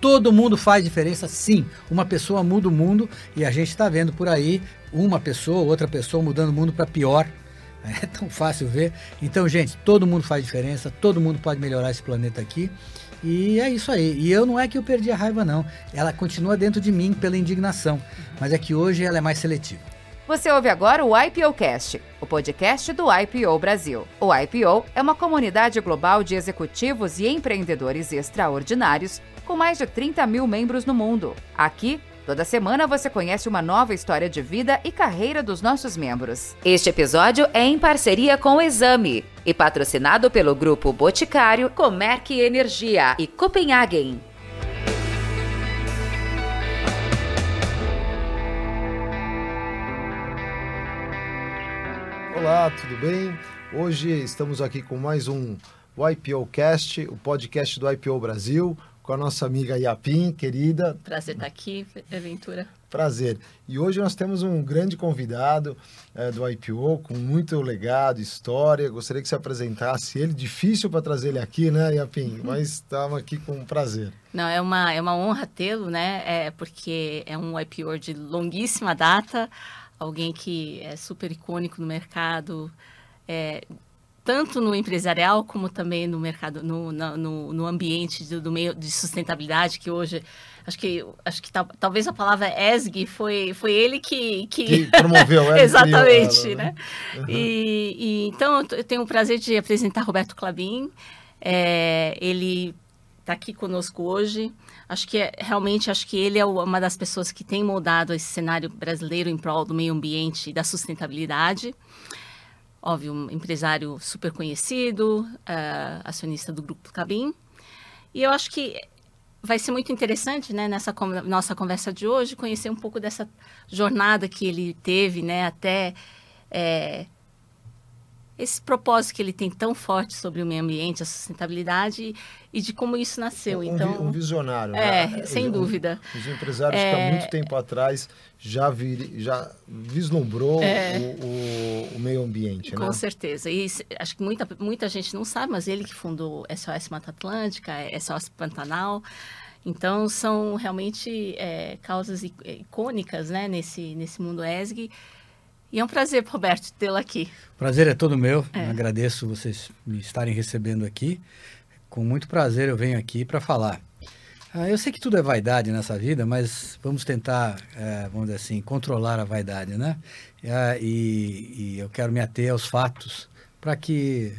Todo mundo faz diferença, sim. Uma pessoa muda o mundo e a gente está vendo por aí uma pessoa, outra pessoa mudando o mundo para pior. É tão fácil ver. Então, gente, todo mundo faz diferença, todo mundo pode melhorar esse planeta aqui. E é isso aí. E eu não é que eu perdi a raiva, não. Ela continua dentro de mim pela indignação. Mas é que hoje ela é mais seletiva. Você ouve agora o IPOcast, o podcast do IPO Brasil. O IPO é uma comunidade global de executivos e empreendedores extraordinários com mais de 30 mil membros no mundo. Aqui, toda semana você conhece uma nova história de vida e carreira dos nossos membros. Este episódio é em parceria com o Exame e patrocinado pelo grupo Boticário, Comerc Energia e Copenhagen. Olá, tudo bem? Hoje estamos aqui com mais um IPO Cast, o podcast do IPO Brasil com a nossa amiga Yapim, querida. Prazer estar aqui, Aventura. Prazer. E hoje nós temos um grande convidado é, do IPO, com muito legado, história. Gostaria que você apresentasse ele. Difícil para trazer ele aqui, né, Yapim? Uhum. Mas estava aqui com prazer. Não, é uma, é uma honra tê-lo, né? É porque é um IPO de longuíssima data, alguém que é super icônico no mercado. É, tanto no empresarial como também no mercado, no, no, no ambiente do, do, meio de sustentabilidade, que hoje acho que acho que talvez a palavra ESG foi foi ele que que, que promoveu exatamente, ela, né? né? Uhum. E, e, então eu tenho o prazer de apresentar Roberto Clabin. É, ele está aqui conosco hoje. Acho que é, realmente acho que ele é uma das pessoas que tem moldado esse cenário brasileiro em prol do meio ambiente e da sustentabilidade óbvio, um empresário super conhecido, uh, acionista do Grupo Cabim. E eu acho que vai ser muito interessante, né, nessa nossa conversa de hoje, conhecer um pouco dessa jornada que ele teve, né, até é, esse propósito que ele tem tão forte sobre o meio ambiente, a sustentabilidade e de como isso nasceu. Um, então, um visionário. É, né? sem um, dúvida. Os empresários é... que há é. muito tempo atrás já, vir, já vislumbrou é... o, o, o, meio ambiente. Com né? certeza. E acho que muita, muita gente não sabe, mas ele que fundou SOS Mata Atlântica, SOS Pantanal. Então, são realmente é, causas icônicas né, nesse, nesse mundo ESG e é um prazer, Roberto, tê-lo aqui. Prazer é todo meu. É. Agradeço vocês me estarem recebendo aqui. Com muito prazer eu venho aqui para falar. Ah, eu sei que tudo é vaidade nessa vida, mas vamos tentar, é, vamos dizer assim, controlar a vaidade, né? Ah, e, e, eu quero me ater aos fatos para que,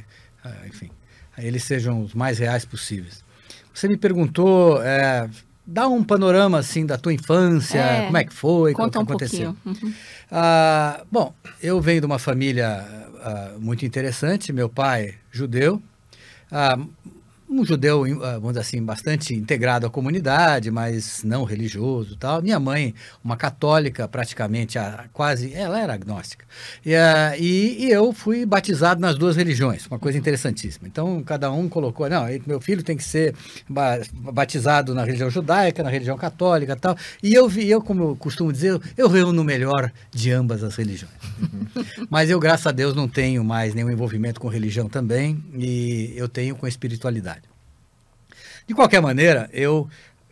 ah, enfim, eles sejam os mais reais possíveis. Você me perguntou, é, dá um panorama assim da tua infância, é, como é que foi, conta o que um aconteceu. Uhum. Ah, bom, eu venho de uma família ah, muito interessante, meu pai judeu, ah, um judeu, ah, vamos dizer assim, bastante integrado à comunidade, mas não religioso tal. Minha mãe, uma católica, praticamente quase, ela era agnóstica. E, uh, e, e, eu fui batizado nas duas religiões, uma coisa interessantíssima. Então, cada um colocou, não, meu filho tem que ser batizado na religião judaica, na religião católica tal. E eu, vi, eu como eu costumo dizer, eu reúno o melhor de ambas as religiões. mas eu, graças a Deus, não tenho mais nenhum envolvimento com religião também, e eu tenho com espiritualidade. De qualquer maneira, eu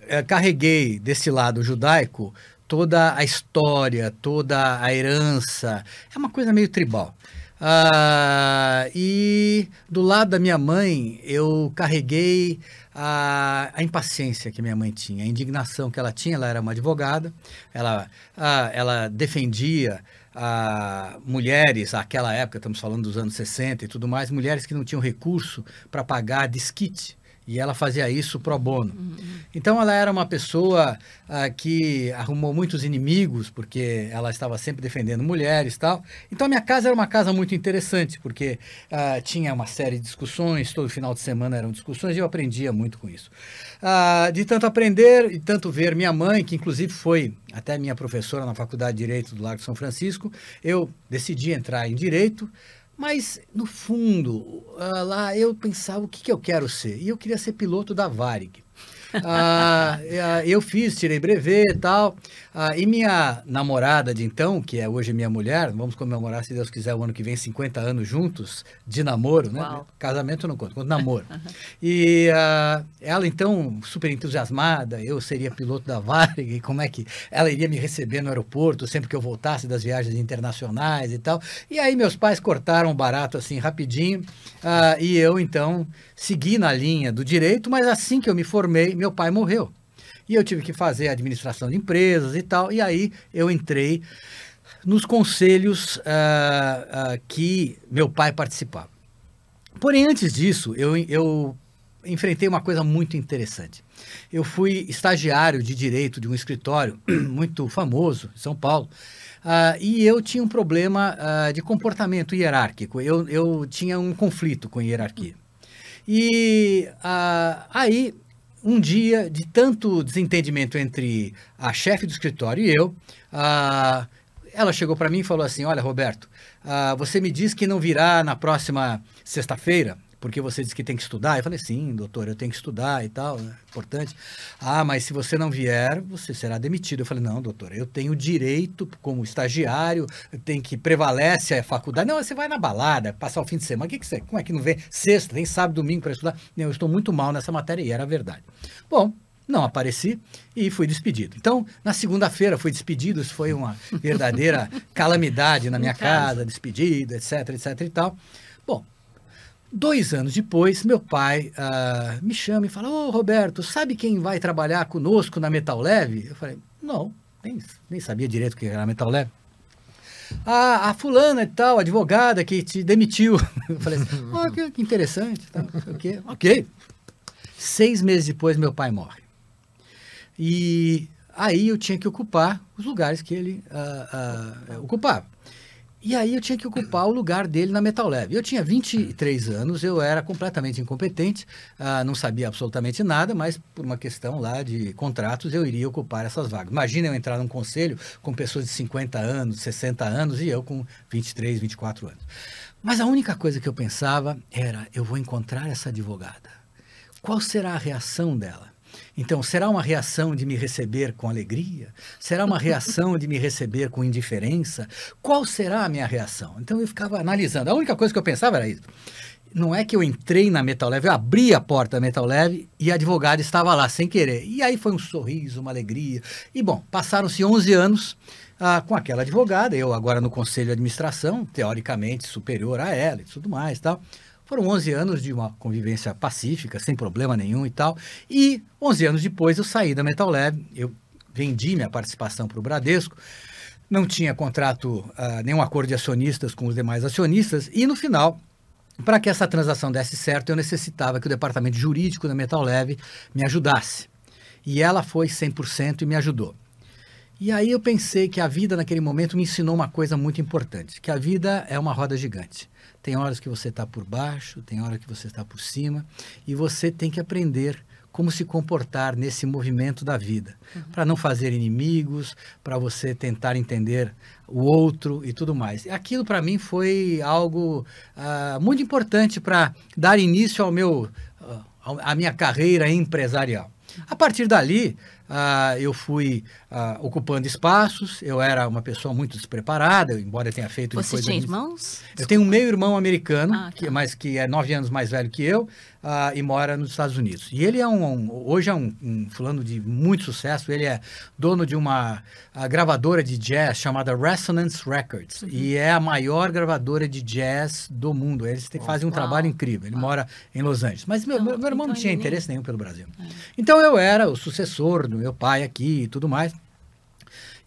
é, carreguei desse lado judaico toda a história, toda a herança. É uma coisa meio tribal. Ah, e do lado da minha mãe, eu carreguei a, a, impaciência que minha mãe tinha, a indignação que ela tinha. Ela era uma advogada, ela, ah, ela defendia ah, mulheres, naquela época, estamos falando dos anos 60 e tudo mais, mulheres que não tinham recurso para pagar desquite e ela fazia isso pro bono. Uhum. Então ela era uma pessoa uh, que arrumou muitos inimigos, porque ela estava sempre defendendo mulheres e tal. Então a minha casa era uma casa muito interessante, porque uh, tinha uma série de discussões, todo final de semana eram discussões e eu aprendia muito com isso. Uh, de tanto aprender e tanto ver minha mãe, que inclusive foi até minha professora na Faculdade de Direito do Largo de São Francisco, eu decidi entrar em Direito, mas, no fundo, uh, lá eu pensava o que, que eu quero ser. E eu queria ser piloto da Varig. Ah, ah, eu fiz, tirei brevet e tal. Ah, e minha namorada de então, que é hoje minha mulher, vamos comemorar, se Deus quiser, o ano que vem, 50 anos juntos de namoro, né? Uau. Casamento não conta, conta namoro. E ah, ela, então, super entusiasmada, eu seria piloto da Varig, como é que ela iria me receber no aeroporto sempre que eu voltasse das viagens internacionais e tal. E aí meus pais cortaram o barato assim rapidinho ah, e eu, então, segui na linha do direito, mas assim que eu me formei, meu pai morreu. E eu tive que fazer administração de empresas e tal, e aí eu entrei nos conselhos ah, ah, que meu pai participava. Porém, antes disso, eu, eu enfrentei uma coisa muito interessante. Eu fui estagiário de direito de um escritório muito famoso em São Paulo. ah, e eu tinha um problema ah, de comportamento hierárquico. Eu, eu tinha um conflito com hierarquia. E ah, aí, um dia, de tanto desentendimento entre a chefe do escritório e eu, ela chegou para mim e falou assim: Olha, Roberto, você me diz que não virá na próxima sexta-feira, porque você disse que tem que estudar. Eu falei: Sim, doutor, eu tenho que estudar e tal, é importante. Ah, mas se você não vier, você será demitido. Eu falei: Não, doutor, eu tenho direito como estagiário, tem que prevalece a faculdade. Não, você vai na balada, passar o fim de semana. O que, que você, como é que não vem? Sexta, tem sábado, domingo para estudar. Não, eu estou muito mal nessa matéria e era verdade. Bom, não apareci e fui despedido. Então, na segunda-feira fui despedido, isso foi uma verdadeira calamidade na minha casa, despedido, etc, etc e tal. Dois anos depois, meu pai ah, me chama e fala, ô Roberto, sabe quem vai trabalhar conosco na Metal Leve? Eu falei, não, nem, nem sabia direito o que era Metal Leve. A, a fulana e tal, advogada que te demitiu. Eu falei assim, oh, que, que interessante. Tal, não sei o quê. Ok. Seis meses depois, meu pai morre. E aí eu tinha que ocupar os lugares que ele ah, ah, ocupava. E aí eu tinha que ocupar o lugar dele na Metal. Eu tinha 23 anos, eu era completamente incompetente, ah, não sabia absolutamente nada, mas por uma questão lá de contratos eu iria ocupar essas vagas. Imagina eu entrar num conselho com pessoas de 50 anos, 60 anos e eu com 23, 24 anos. Mas a única coisa que eu pensava era: eu vou encontrar essa advogada. Qual será a reação dela? Então, será uma reação de me receber com alegria? Será uma reação de me receber com indiferença? Qual será a minha reação? Então, eu ficava analisando. A única coisa que eu pensava era isso. Não é que eu entrei na Metal Leve, eu abri a porta da Metal Leve e a advogada estava lá sem querer. E aí foi um sorriso, uma alegria. E bom, passaram-se 11 anos ah, com aquela advogada, eu agora no conselho de administração, teoricamente superior a ela e tudo mais, tal. Foram 11 anos de uma convivência pacífica, sem problema nenhum e tal. E 11 anos depois eu saí da Metal Lab, eu vendi minha participação para o Bradesco, não tinha contrato, ah, nenhum acordo de acionistas com os demais acionistas, e no final, para que essa transação desse certo, eu necessitava que o departamento jurídico da Metal Leve me ajudasse. E ela foi 100% e me ajudou. E aí eu pensei que a vida naquele momento me ensinou uma coisa muito importante, que a vida é uma roda gigante. Tem horas que você está por baixo, tem hora que você está por cima, e você tem que aprender como se comportar nesse movimento da vida, uhum. para não fazer inimigos, para você tentar entender o outro e tudo mais. Aquilo para mim foi algo uh, muito importante para dar início ao meu, uh, à minha carreira empresarial. A partir dali, uh, eu fui uh, ocupando espaços, eu era uma pessoa muito despreparada, embora tenha feito... Você tinha irmãos? Eu tenho um meio-irmão americano, Ah, tá. que, mas que é nove anos mais velho que eu, ah, e mora nos Estados Unidos. E ele é um, um- hoje é um, um fulano de muito sucesso, ele é dono de uma ah, gravadora de jazz chamada Resonance Records, Uhum. e é a maior gravadora de jazz do mundo. Eles têm, fazem um Uau. trabalho incrível, ele mora em Los Angeles. Mas meu, Então- meu, irmão não então tinha ele nem- interesse nenhum pelo Brasil. Então eu era o sucessor do meu pai aqui e tudo mais.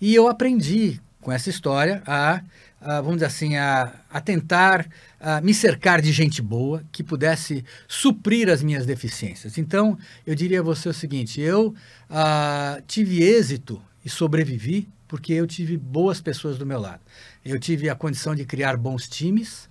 E eu aprendi com essa história a, a, vamos dizer assim, a, a tentar a, me cercar de gente boa que pudesse suprir as minhas deficiências. Então, eu diria a você o seguinte: eu ah, tive êxito e sobrevivi porque eu tive boas pessoas do meu lado. Eu tive a condição de criar bons times.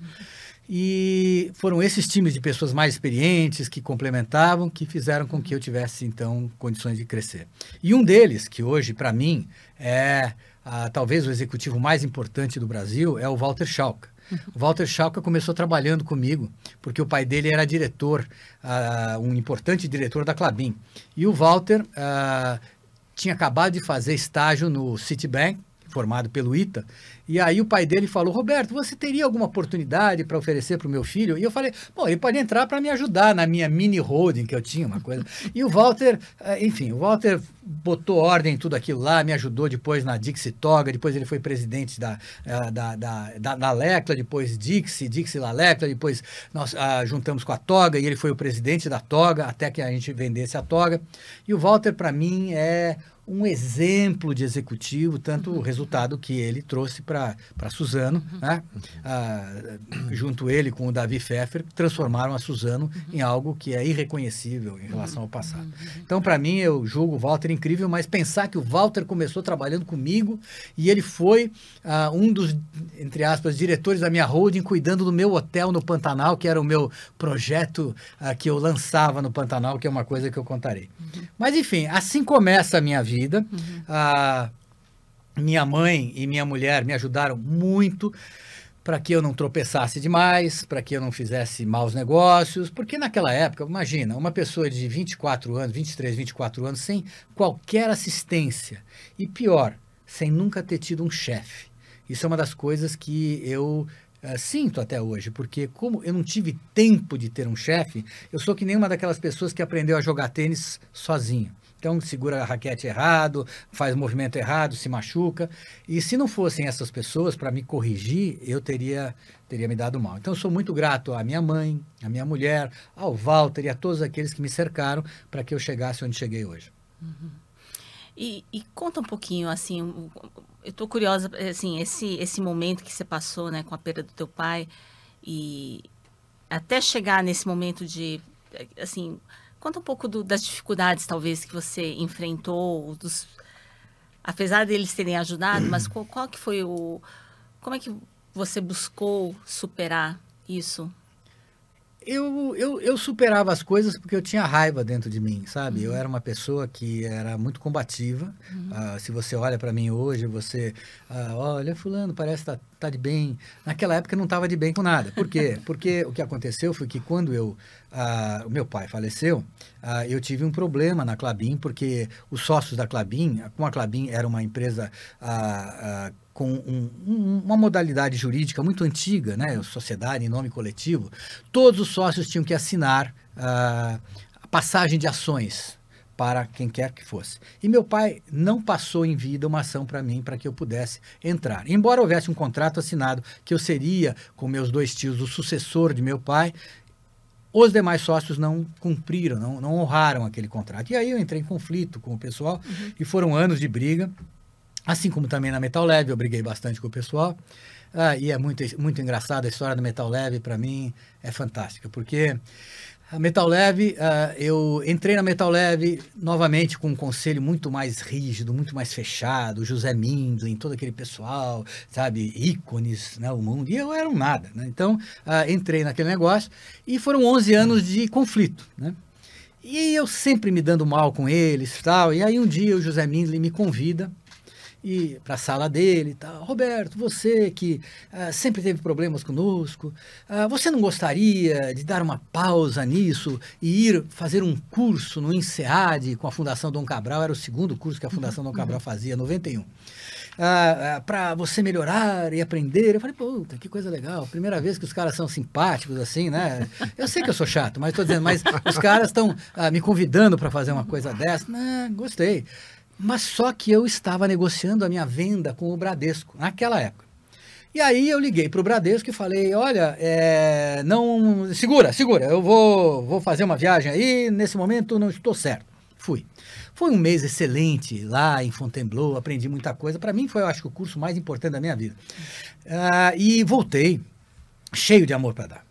E foram esses times de pessoas mais experientes que complementavam, que fizeram com que eu tivesse, então, condições de crescer. E um deles, que hoje, para mim, é ah, talvez o executivo mais importante do Brasil, é o Walter Schalke. O Walter Schalke começou trabalhando comigo, porque o pai dele era diretor, uh, um importante diretor da Clabin. E o Walter uh, tinha acabado de fazer estágio no Citibank, formado pelo ITA, e aí o pai dele falou: Roberto, você teria alguma oportunidade para oferecer para o meu filho? E eu falei: bom, ele pode entrar para me ajudar na minha mini holding que eu tinha, uma coisa. E o Walter, eh, enfim, o Walter botou ordem em tudo aquilo lá, me ajudou depois na Dixie Toga, depois ele foi presidente da, eh, da, da, da, da Lecla, depois Dixie, Dixie La Lecla, depois nós ah, juntamos com a Toga e ele foi o presidente da Toga até que a gente vendesse a Toga. E o Walter, para mim, é um exemplo de executivo, tanto o resultado que ele trouxe para Suzano, uhum. né? Ah, junto ele com o Davi Pfeffer, transformaram a Suzano uhum. em algo que é irreconhecível em relação ao passado. Uhum. Então, para mim, eu julgo o Walter incrível, mas pensar que o Walter começou trabalhando comigo e ele foi ah, um dos, entre aspas, diretores da minha holding, cuidando do meu hotel no Pantanal, que era o meu projeto ah, que eu lançava no Pantanal, que é uma coisa que eu contarei. Uhum. Mas, enfim, assim começa a minha vida vida. Uhum. Ah, minha mãe e minha mulher me ajudaram muito para que eu não tropeçasse demais, para que eu não fizesse maus negócios, porque naquela época, imagina, uma pessoa de 24 anos, 23, 24 anos, sem qualquer assistência, e pior, sem nunca ter tido um chefe. Isso é uma das coisas que eu Uh, sinto até hoje, porque como eu não tive tempo de ter um chefe, eu sou que nem uma daquelas pessoas que aprendeu a jogar tênis sozinho. Então, segura a raquete errado, faz movimento errado, se machuca. E se não fossem essas pessoas para me corrigir, eu teria, teria me dado mal. Então, sou muito grato à minha mãe, à minha mulher, ao Walter e a todos aqueles que me cercaram para que eu chegasse onde cheguei hoje. Uhum. E, e, conta um pouquinho, assim, eu estou curiosa, assim, esse, esse momento que você passou, né, com a perda do teu pai e até chegar nesse momento de, assim, Conta um pouco do, das dificuldades, talvez, que você enfrentou, dos, apesar deles terem ajudado, mas qual, qual que foi o... Como é que você buscou superar isso? eu, eu, eu superava as coisas porque eu tinha raiva dentro de mim, sabe? Uhum. Eu era uma pessoa que era muito combativa. Uhum. Uh, se você olha para mim hoje, você, uh, olha, fulano, parece que tá, tá de bem. Naquela época eu não estava de bem com nada. Por quê? Porque o que aconteceu foi que quando eu, uh, o meu pai faleceu, eu tive um problema na Clabin, porque os sócios da Clabin, com a Clabin era uma empresa com um, um, uma modalidade jurídica muito antiga, né, sociedade em nome coletivo, todos os sócios tinham que assinar uh, a passagem de ações para quem quer que fosse. E meu pai não passou em vida uma ação para mim para que eu pudesse entrar. Embora houvesse um contrato assinado que eu seria, com meus dois tios, o sucessor de meu pai, os demais sócios não cumpriram, não, não honraram aquele contrato. E aí eu entrei em conflito com o pessoal uhum. e foram anos de briga. Assim como também na Metal Leve, eu briguei bastante com o pessoal. Ah, e é muito, muito engraçado, a história da Metal Leve, para mim, é fantástica, porque a Metal Leve, uh, eu entrei na Metal Leve novamente com um conselho muito mais rígido, muito mais fechado, José Mindlin, todo aquele pessoal, sabe, ícones, né, o mundo, e eu era um nada, né? Então, uh, entrei naquele negócio e foram 11 anos de conflito, né? E eu sempre me dando mal com eles tal, e aí um dia o José Mindlin me convida e para a sala dele e tal. Roberto, você que ah, sempre teve problemas conosco, ah, você não gostaria de dar uma pausa nisso e ir fazer um curso no INSEAD com a Fundação Dom Cabral? Era o segundo curso que a Fundação Dom Cabral fazia, 91. Ah, ah para você melhorar e aprender. Eu falei, puta, que coisa legal. Primeira vez que os caras são simpáticos assim, né? Eu sei que eu sou chato, mas estou dizendo, mas os caras estão ah, me convidando para fazer uma coisa dessa. Não, gostei. Mas só que eu estava negociando a minha venda com o Bradesco naquela época. E aí eu liguei para o Bradesco e falei, olha, é, não segura, segura, eu vou, vou fazer uma viagem aí, nesse momento não estou certo. Fui. Foi um mês excelente lá em Fontainebleau, aprendi muita coisa. Para mim foi, eu acho, o curso mais importante da minha vida. Uh, e voltei cheio de amor para dar.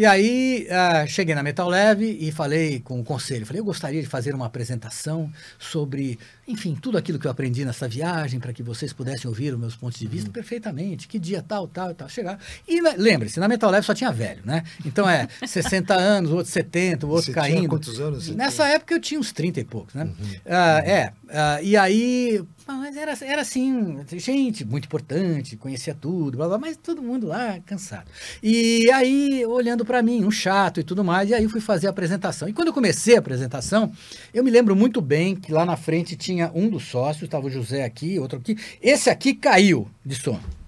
E aí uh, cheguei na Metal Leve e falei com o conselho, falei, eu gostaria de fazer uma apresentação sobre, enfim, tudo aquilo que eu aprendi nessa viagem, para que vocês pudessem ouvir os meus pontos de vista uhum. perfeitamente, que dia tal, tal, tal, chegar. E lembre-se, na Metal Leve só tinha velho, né? Então é 60 anos, outro 70, o outro Você caindo. Tinha quantos anos? Nessa tinha? época eu tinha uns 30 e poucos, né? Uhum. Uh, é, uh, e aí mas era, era assim, gente muito importante, conhecia tudo, blá, blá, mas todo mundo lá cansado. E aí, olhando para mim, um chato e tudo mais, e aí fui fazer a apresentação. E quando eu comecei a apresentação, eu me lembro muito bem que lá na frente tinha um dos sócios, estava o José aqui, outro aqui. Esse aqui caiu de sono.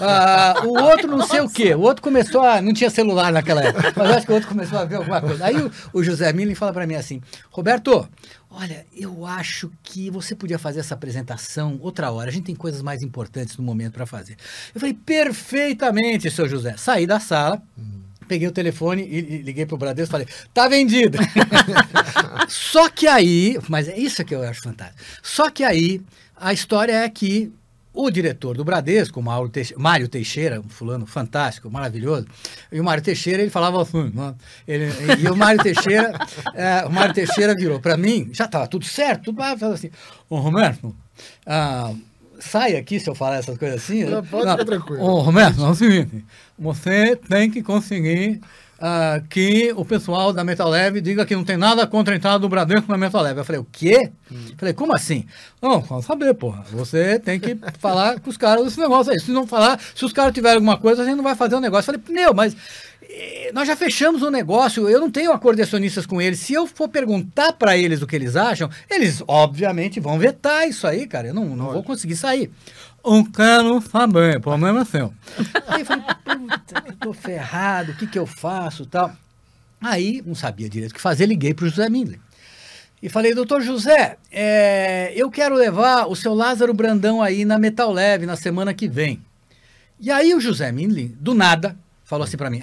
Ah, o outro não sei o quê. O outro começou a. Não tinha celular naquela época, mas acho que o outro começou a ver alguma coisa. Aí o, o José Milling fala para mim assim: Roberto, olha, eu acho que você podia fazer essa apresentação outra hora. A gente tem coisas mais importantes no momento para fazer. Eu falei: perfeitamente, seu José. Saí da sala. Peguei o telefone e liguei pro Bradesco e falei, tá vendido. Só que aí, mas é isso que eu acho fantástico. Só que aí, a história é que o diretor do Bradesco, o Teixeira, Mário Teixeira, um fulano fantástico, maravilhoso, e o Mário Teixeira, ele falava assim, ele, e o Mário Teixeira, é, o Mário Teixeira virou para mim, já estava tudo certo, tudo falava assim, ô Roberto, ah, sai aqui se eu falar essas coisas assim. Não, pode ficar tranquilo. Ô Roberto, é o seguinte, você tem que conseguir uh, que o pessoal da Metal Leve diga que não tem nada contra a entrada do Bradesco na Metal Leve. Eu falei, o quê? Hum. Falei, como assim? Não, vamos saber, porra. Você tem que falar com os caras desse negócio aí. Se não falar, se os caras tiverem alguma coisa, a gente não vai fazer o um negócio. Eu falei, meu, mas eh, nós já fechamos o negócio, eu não tenho acordecionistas com eles. Se eu for perguntar para eles o que eles acham, eles obviamente vão vetar isso aí, cara. Eu não, não vou conseguir sair um cano também, problema seu. Aí eu falei, puta, eu tô ferrado, o que que eu faço tal. Aí, não sabia direito o que fazer, liguei para o José Mindler. E falei, doutor José, é, eu quero levar o seu Lázaro Brandão aí na Metal Leve na semana que vem. E aí o José Mindlin, do nada, falou assim para mim: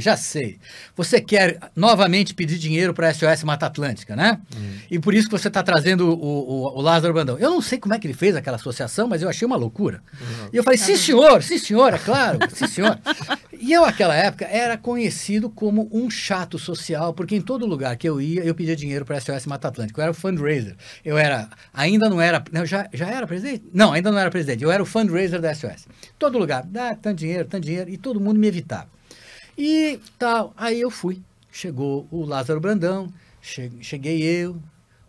já sei. Você quer novamente pedir dinheiro para a SOS Mata Atlântica, né? Uhum. E por isso que você está trazendo o, o, o, Lázaro Bandão. Eu não sei como é que ele fez aquela associação, mas eu achei uma loucura. Uhum. E eu falei: sim, senhor, sim, senhor, é claro, sim, senhor. E eu, naquela época, era conhecido como um chato social, porque em todo lugar que eu ia, eu pedia dinheiro para a SOS Mata Atlântica. Eu era o fundraiser. Eu era, ainda não era, não, já, já era presidente? Não, ainda não era presidente. Eu era o fundraiser da SOS. Todo lugar, dá tanto dinheiro, tanto dinheiro, e todo mundo me evitava. E tal. Aí eu fui. Chegou o Lázaro Brandão, cheguei eu,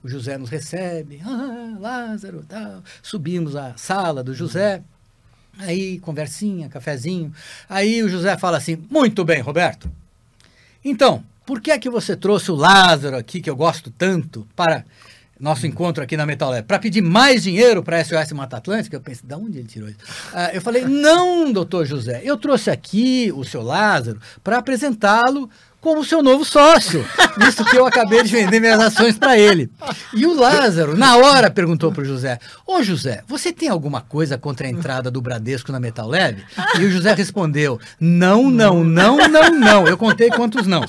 o José nos recebe. Ah, Lázaro, tal. Subimos a sala do José. Aí, conversinha, cafezinho. Aí o José fala assim: Muito bem, Roberto. Então, por que é que você trouxe o Lázaro aqui, que eu gosto tanto, para nosso encontro aqui na Metal Lab, para pedir mais dinheiro para a SOS Mata Atlântica, eu pensei, de onde ele tirou isso? Uh, eu falei, não, doutor José, eu trouxe aqui o seu Lázaro para apresentá-lo como seu novo sócio, visto que eu acabei de vender minhas ações para ele. E o Lázaro, na hora, perguntou para o José: Ô José, você tem alguma coisa contra a entrada do Bradesco na Metal Leve? E o José respondeu: Não, não, não, não, não. Eu contei quantos não.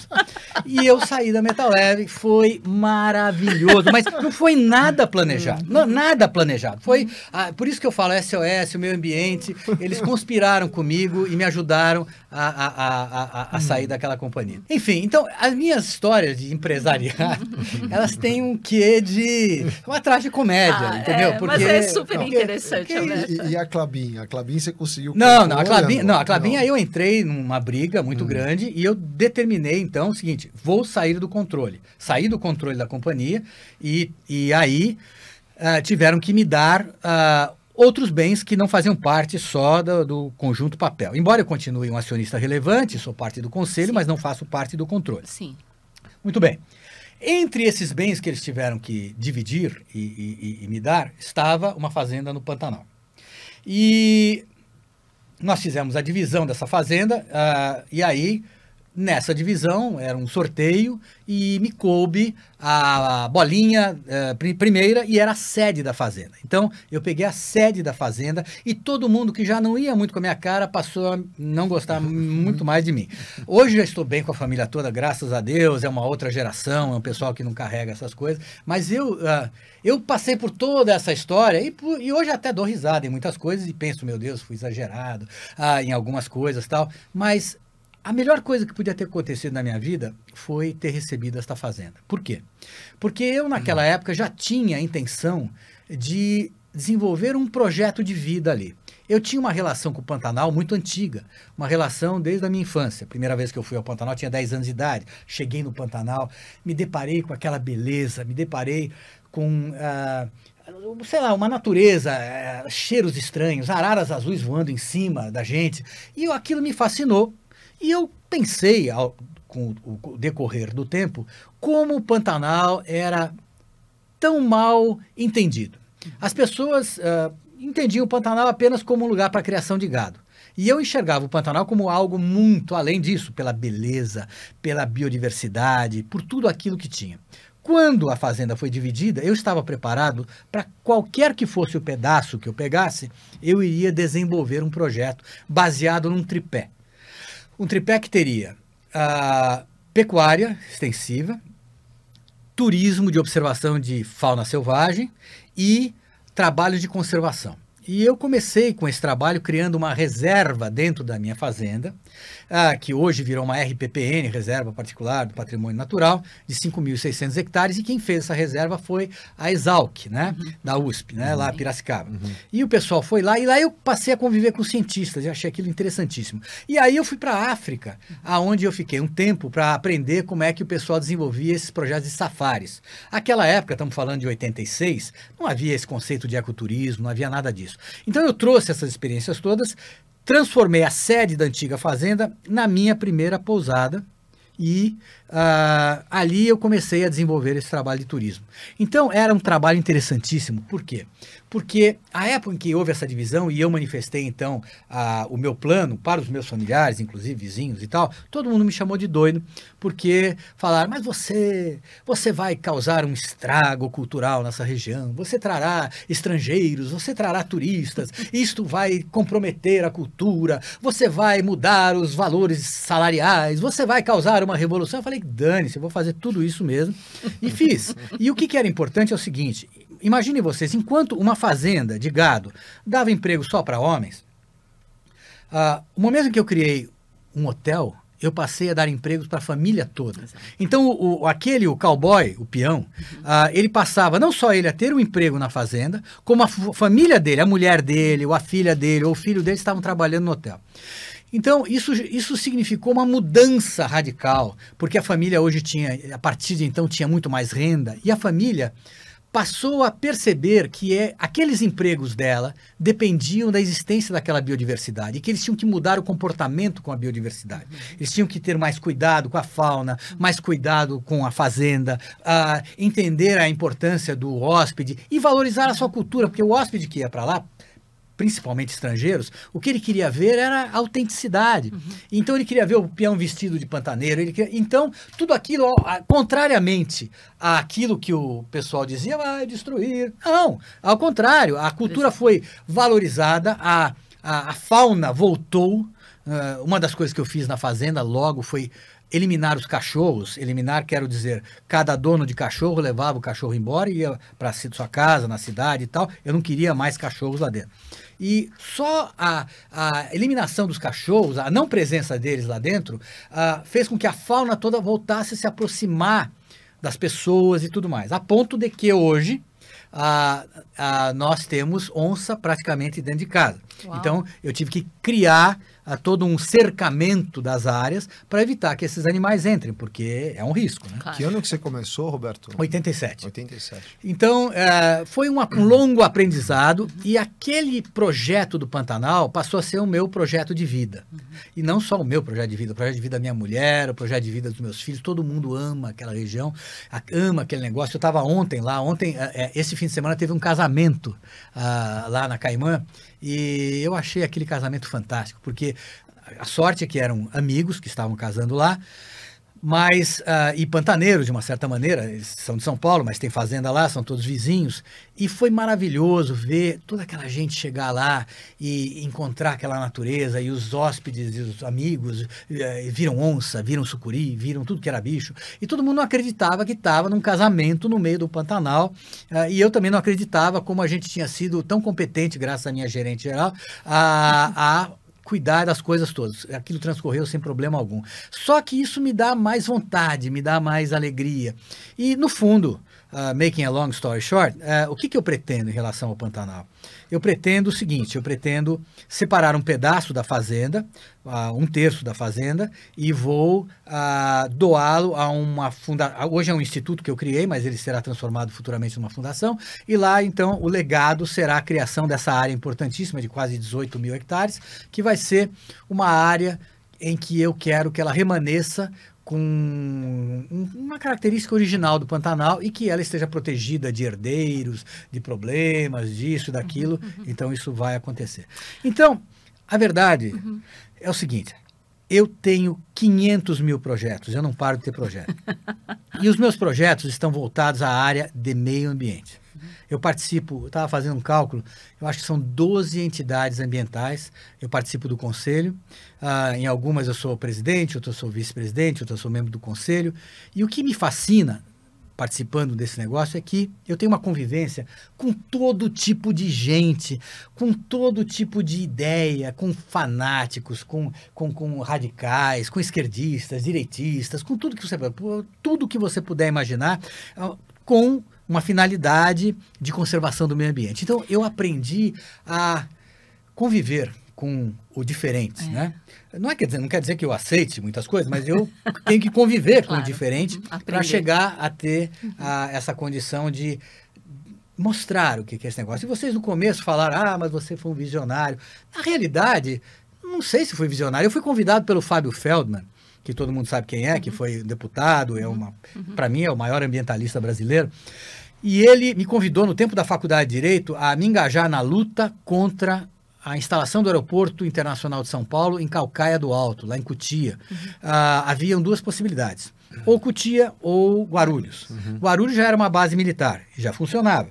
E eu saí da Metal Leve, foi maravilhoso, mas não foi nada planejado. Não, nada planejado. Foi ah, por isso que eu falo SOS, o meio ambiente, eles conspiraram comigo e me ajudaram a, a, a, a, a sair daquela companhia. Enfim, então, as minhas histórias de empresariado, elas têm um quê de uma tragicomédia, ah, entendeu? É, porque, mas é super não, interessante. Porque, né? e, e, a Clabin? A Clabin você conseguiu... Não, não, a Clabin, não, a Clabin aí eu entrei numa briga muito hum. grande e eu determinei, então, o seguinte, vou sair do controle. Sair do controle da companhia e, e aí... Uh, tiveram que me dar uh, outros bens que não faziam parte só do, do, conjunto papel. Embora eu continue um acionista relevante, sou parte do conselho, Sim. mas não faço parte do controle. Sim. Muito bem. Entre esses bens que eles tiveram que dividir e, e, e me dar, estava uma fazenda no Pantanal. E nós fizemos a divisão dessa fazenda, uh, e aí Nessa divisão, era um sorteio e me coube a bolinha uh, primeira e era a sede da fazenda. Então, eu peguei a sede da fazenda e todo mundo que já não ia muito com a minha cara passou a não gostar muito mais de mim. Hoje já estou bem com a família toda, graças a Deus, é uma outra geração, é um pessoal que não carrega essas coisas, mas eu, uh, eu passei por toda essa história e, e, hoje até dou risada em muitas coisas e penso, meu Deus, fui exagerado uh, em algumas coisas tal, mas a melhor coisa que podia ter acontecido na minha vida foi ter recebido esta fazenda. Por quê? Porque eu, naquela uhum. época, já tinha a intenção de desenvolver um projeto de vida ali. Eu tinha uma relação com o Pantanal muito antiga, uma relação desde a minha infância. A primeira vez que eu fui ao Pantanal, tinha 10 anos de idade. Cheguei no Pantanal, me deparei com aquela beleza, me deparei com, uh, sei lá, uma natureza, uh, cheiros estranhos, araras azuis voando em cima da gente. E aquilo me fascinou. E eu pensei, ao, com o decorrer do tempo, como o Pantanal era tão mal entendido. As pessoas uh, entendiam o Pantanal apenas como um lugar para criação de gado. E eu enxergava o Pantanal como algo muito além disso, pela beleza, pela biodiversidade, por tudo aquilo que tinha. Quando a fazenda foi dividida, eu estava preparado para qualquer que fosse o pedaço que eu pegasse, eu iria desenvolver um projeto baseado num tripé. Um tripé que teria a pecuária extensiva, turismo de observação de fauna selvagem e trabalho de conservação. E eu comecei com esse trabalho criando uma reserva dentro da minha fazenda, ah, que hoje virou uma RPPN, Reserva Particular do Patrimônio Natural, de 5.600 hectares, e quem fez essa reserva foi a Exalc, né, uhum. da USP, né, uhum. lá Piracicaba. Uhum. E o pessoal foi lá, e lá eu passei a conviver com cientistas, e achei aquilo interessantíssimo. E aí eu fui para a África, aonde eu fiquei um tempo para aprender como é que o pessoal desenvolvia esses projetos de safaris. Aquela época, estamos falando de 86, não havia esse conceito de ecoturismo, não havia nada disso. Então eu trouxe essas experiências todas, transformei a sede da antiga fazenda na minha primeira pousada e uh, ali eu comecei a desenvolver esse trabalho de turismo. Então era um trabalho interessantíssimo. Por quê? Porque a época em que houve essa divisão e eu manifestei então o meu plano para os meus familiares, inclusive vizinhos e tal, todo mundo me chamou de doido, porque falaram: mas você, você vai causar um estrago cultural nessa região, você trará estrangeiros, você trará turistas, isto vai comprometer a cultura, você vai mudar os valores salariais, você vai causar uma revolução. Eu falei: dane-se, eu vou fazer tudo isso mesmo. E fiz. E o que, que era importante é o seguinte: imagine vocês, enquanto uma fazenda de gado dava emprego só para homens, uh, o momento em que eu criei um hotel, eu passei a dar empregos para a família toda. Então, o, o, aquele, o cowboy, o peão, uhum. uh, ele passava não só ele a ter um emprego na fazenda, como a família dele, a mulher dele, ou a filha dele, ou o filho dele estavam trabalhando no hotel. Então, isso, isso significou uma mudança radical, porque a família hoje tinha, a partir de então, tinha muito mais renda, e a família passou a perceber que é, aqueles empregos dela dependiam da existência daquela biodiversidade e que eles tinham que mudar o comportamento com a biodiversidade. Eles tinham que ter mais cuidado com a fauna, mais cuidado com a fazenda, uh, entender a importância do hóspede e valorizar a sua cultura, porque o hóspede que ia para lá principalmente estrangeiros, o que ele queria ver era autenticidade. Uhum. Então ele queria ver o peão vestido de pantaneiro. Ele queria... Então, tudo aquilo, contrariamente àquilo que o pessoal dizia, vai destruir. Não, ao contrário, a cultura foi valorizada, a, a, a fauna voltou. Uh, uma das coisas que eu fiz na fazenda logo foi eliminar os cachorros, eliminar, quero dizer, cada dono de cachorro levava o cachorro embora e ia para sua casa, na cidade e tal. Eu não queria mais cachorros lá dentro. E só a, a eliminação dos cachorros, a não presença deles lá dentro, uh, fez com que a fauna toda voltasse a se aproximar das pessoas e tudo mais. A ponto de que hoje uh, uh, nós temos onça praticamente dentro de casa. Uau. Então eu tive que criar a todo um cercamento das áreas para evitar que esses animais entrem, porque é um risco. Né? Claro. Que ano que você começou, Roberto? 87. 87. Então, é, foi um, um longo aprendizado e aquele projeto do Pantanal passou a ser o meu projeto de vida. Uhum. E não só o meu projeto de vida, o projeto de vida da minha mulher, o projeto de vida dos meus filhos, todo mundo ama aquela região, ama aquele negócio. Eu estava ontem lá, ontem, é, esse fim de semana teve um casamento uh, lá na Caimã, e eu achei aquele casamento fantástico, porque a sorte é que eram amigos que estavam casando lá, mas uh, e pantaneiros de uma certa maneira, eles são de São Paulo, mas tem fazenda lá, são todos vizinhos, e foi maravilhoso ver toda aquela gente chegar lá e encontrar aquela natureza e os hóspedes e os amigos uh, viram onça, viram sucuri, viram tudo que era bicho, e todo mundo não acreditava que estava num casamento no meio do Pantanal, uh, e eu também não acreditava como a gente tinha sido tão competente, graças à minha gerente geral, a, a cuidar das coisas todas. Aquilo transcorreu sem problema algum. Só que isso me dá mais vontade, me dá mais alegria. E, no fundo, uh, making a long story short, uh, o que, que eu pretendo em relação ao Pantanal? Eu pretendo o seguinte: eu pretendo separar um pedaço da fazenda, uh, um terço da fazenda, e vou uh, doá-lo a uma fundação. Hoje é um instituto que eu criei, mas ele será transformado futuramente numa fundação. E lá, então, o legado será a criação dessa área importantíssima de quase 18 mil hectares, que vai ser uma área em que eu quero que ela remaneça com uma característica original do Pantanal e que ela esteja protegida de herdeiros, de problemas, disso, daquilo. Uhum. Então isso vai acontecer. Então, a verdade uhum. é o seguinte: eu tenho 500 mil projetos, eu não paro de ter projetos. e os meus projetos estão voltados à área de meio ambiente. Eu participo, eu estava fazendo um cálculo, eu acho que são 12 entidades ambientais, eu participo do conselho, ah, em algumas eu sou presidente, outras eu sou vice-presidente, outras eu sou membro do conselho, e o que me fascina participando desse negócio é que eu tenho uma convivência com todo tipo de gente, com todo tipo de ideia, com fanáticos, com, com, com radicais, com esquerdistas, direitistas, com tudo que você tudo que você puder imaginar, ah, com uma finalidade de conservação do meio ambiente. Então, eu aprendi a conviver com o diferente, é. né? Não, é, quer dizer, não quer dizer que eu aceite muitas coisas, mas eu tenho que conviver claro. com o diferente uhum. para chegar a ter uhum. a, essa condição de mostrar o que é esse negócio. E vocês no começo falaram, ah, mas você foi um visionário. Na realidade, não sei se foi visionário. Eu fui convidado pelo Fábio Feldman, que todo mundo sabe quem é, que uhum. foi deputado, é uma, uhum. para mim é o maior ambientalista brasileiro. E ele me convidou no tempo da faculdade de direito a me engajar na luta contra a instalação do Aeroporto Internacional de São Paulo em Calcaia do Alto, lá em Cutia. Uhum. Uh, haviam duas possibilidades, ou Cutia ou Guarulhos. Uhum. Guarulhos já era uma base militar, já funcionava.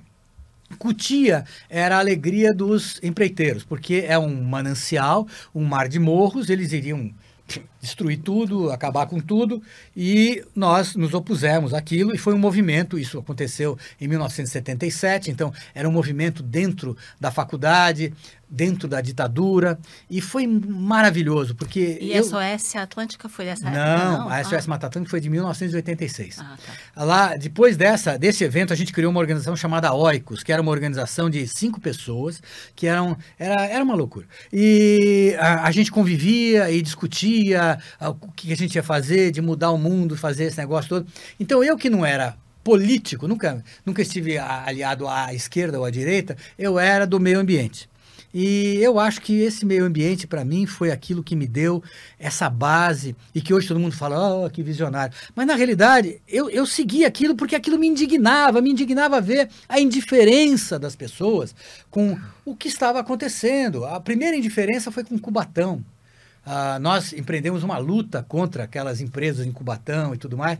Cutia era a alegria dos empreiteiros, porque é um manancial, um mar de morros, eles iriam destruir tudo, acabar com tudo, e nós nos opusemos àquilo, e foi um movimento, isso aconteceu em 1977, então era um movimento dentro da faculdade, dentro da ditadura, e foi maravilhoso, porque... E eu... a SOS Atlântica foi dessa época? Não, a SOS ah. Mata Atlântica foi de 1986. Ah, tá. Lá, depois dessa, desse evento, a gente criou uma organização chamada Oicos, que era uma organização de cinco pessoas, que eram, era, era uma loucura. E a, a gente convivia e discutia a, o que a gente ia fazer, de mudar o mundo, fazer esse negócio todo. Então, eu que não era político, nunca, nunca estive aliado à esquerda ou à direita, eu era do meio ambiente. E eu acho que esse meio ambiente, para mim, foi aquilo que me deu essa base e que hoje todo mundo fala, oh, que visionário. Mas, na realidade, eu, eu segui aquilo porque aquilo me indignava, me indignava ver a indiferença das pessoas com o que estava acontecendo. A primeira indiferença foi com Cubatão. Uh, nós empreendemos uma luta contra aquelas empresas em Cubatão e tudo mais.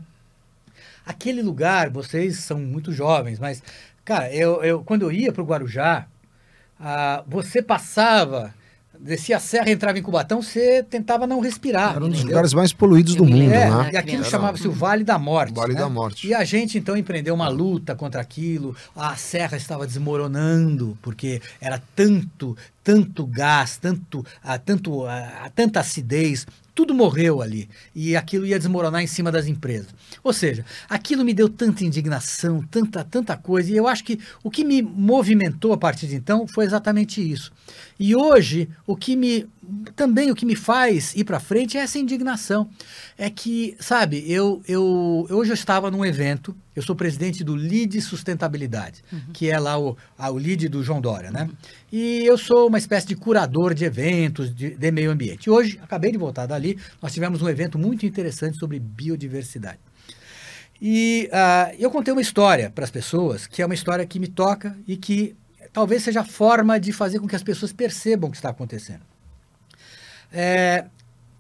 Aquele lugar, vocês são muito jovens, mas, cara, eu, eu quando eu ia para o Guarujá, ah, você passava, descia a serra, entrava em Cubatão, você tentava não respirar. Era um dos lugares mais poluídos do mundo, é, né? E aquilo chamava-se o Vale da Morte. Vale né? da Morte. E a gente então empreendeu uma luta contra aquilo. A serra estava desmoronando, porque era tanto, tanto gás, tanto, ah, tanto, ah, tanta acidez, tudo morreu ali e aquilo ia desmoronar em cima das empresas. Ou seja, aquilo me deu tanta indignação, tanta, tanta coisa, e eu acho que o que me movimentou a partir de então foi exatamente isso. E hoje, o que me também o que me faz ir para frente é essa indignação. É que, sabe, eu, eu hoje eu estava num evento, eu sou presidente do LID Sustentabilidade, uhum. que é lá o, a, o LID do João Dória, né? Uhum. E eu sou uma espécie de curador de eventos de, de meio ambiente. Hoje, acabei de voltar dali, nós tivemos um evento muito interessante sobre biodiversidade. E uh, eu contei uma história para as pessoas, que é uma história que me toca e que talvez seja a forma de fazer com que as pessoas percebam o que está acontecendo. É,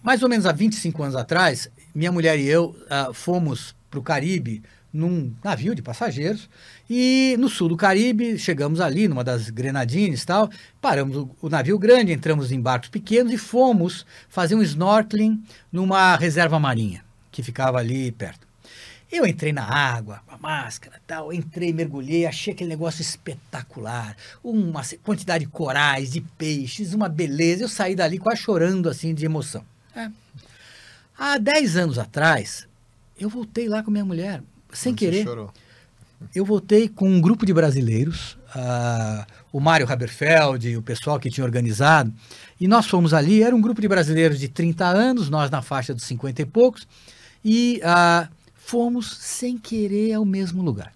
mais ou menos há 25 anos atrás, minha mulher e eu uh, fomos para o Caribe num navio de passageiros e no sul do Caribe chegamos ali numa das Grenadines tal, paramos o, o, navio grande, entramos em barcos pequenos e fomos fazer um snorkeling numa reserva marinha que ficava ali perto. Eu entrei na água, com a máscara tal, entrei, mergulhei, achei aquele negócio espetacular. Uma quantidade de corais, de peixes, uma beleza. Eu saí dali quase chorando assim de emoção. É. Há 10 anos atrás, eu voltei lá com minha mulher, sem Você querer. Chorou. Eu voltei com um grupo de brasileiros, uh, o Mário Haberfeld, o pessoal que tinha organizado, e nós fomos ali, era um grupo de brasileiros de 30 anos, nós na faixa dos 50 e poucos, e uh, fomos sem querer ao mesmo lugar.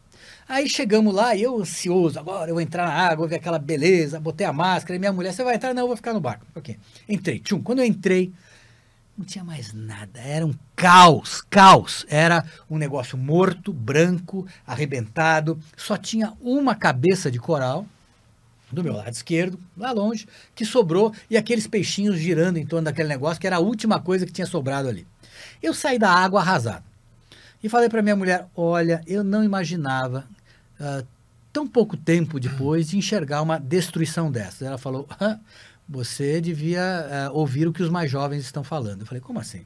Aí chegamos lá, eu ansioso, agora eu vou entrar na água, ver aquela beleza, botei a máscara, e minha mulher, você vai entrar? Não, eu vou ficar no barco. Ok. Entrei, tchum. Quando eu entrei, não tinha mais nada, era um caos, caos. Era um negócio morto, branco, arrebentado, só tinha uma cabeça de coral, do meu lado esquerdo, lá longe, que sobrou, e aqueles peixinhos girando em torno daquele negócio, que era a última coisa que tinha sobrado ali. Eu saí da água arrasado. E falei para minha mulher: olha, eu não imaginava, uh, tão pouco tempo depois, de enxergar uma destruição dessa. Ela falou: você devia uh, ouvir o que os mais jovens estão falando. Eu falei: como assim?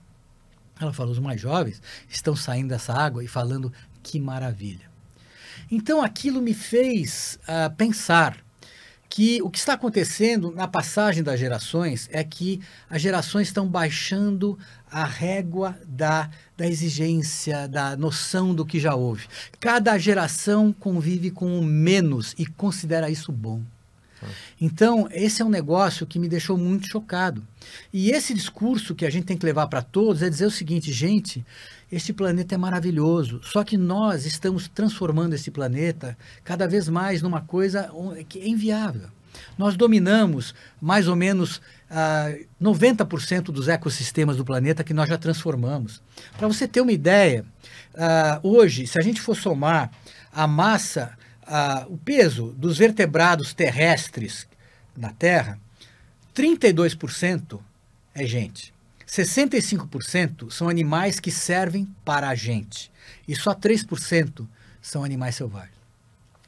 Ela falou: os mais jovens estão saindo dessa água e falando que maravilha. Então aquilo me fez uh, pensar que o que está acontecendo na passagem das gerações é que as gerações estão baixando a régua da, da exigência, da noção do que já houve. Cada geração convive com o menos e considera isso bom. Então, esse é um negócio que me deixou muito chocado. E esse discurso que a gente tem que levar para todos é dizer o seguinte, gente, este planeta é maravilhoso, só que nós estamos transformando esse planeta cada vez mais numa coisa que é inviável. Nós dominamos mais ou menos ah, 90% dos ecossistemas do planeta que nós já transformamos. Para você ter uma ideia, ah, hoje, se a gente for somar a massa ah, o peso dos vertebrados terrestres na Terra, 32% é gente. 65% são animais que servem para a gente. E só 3% são animais selvagens.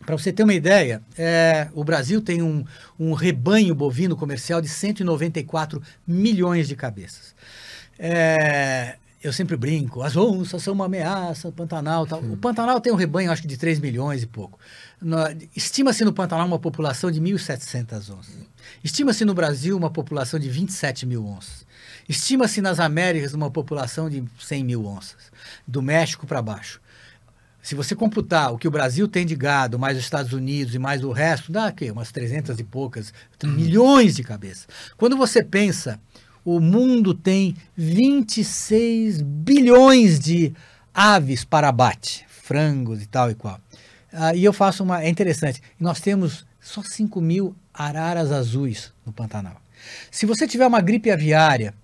Para você ter uma ideia, é, o Brasil tem um, um rebanho bovino comercial de 194 milhões de cabeças. É, eu sempre brinco, as onças são uma ameaça, o Pantanal tal. O Pantanal tem um rebanho, acho que de 3 milhões e pouco. Estima-se no Pantanal uma população de 1.700 onças. Estima-se no Brasil uma população de 27 mil onças. Estima-se nas Américas uma população de 100 mil onças. Do México para baixo. Se você computar o que o Brasil tem de gado, mais os Estados Unidos e mais o resto, dá aqui, umas 300 e poucas, milhões de cabeças. Quando você pensa o mundo tem 26 bilhões de aves para abate, frangos e tal e qual. Ah, e eu faço uma. É interessante, nós temos só 5 mil araras azuis no Pantanal. Se você tiver uma gripe aviária,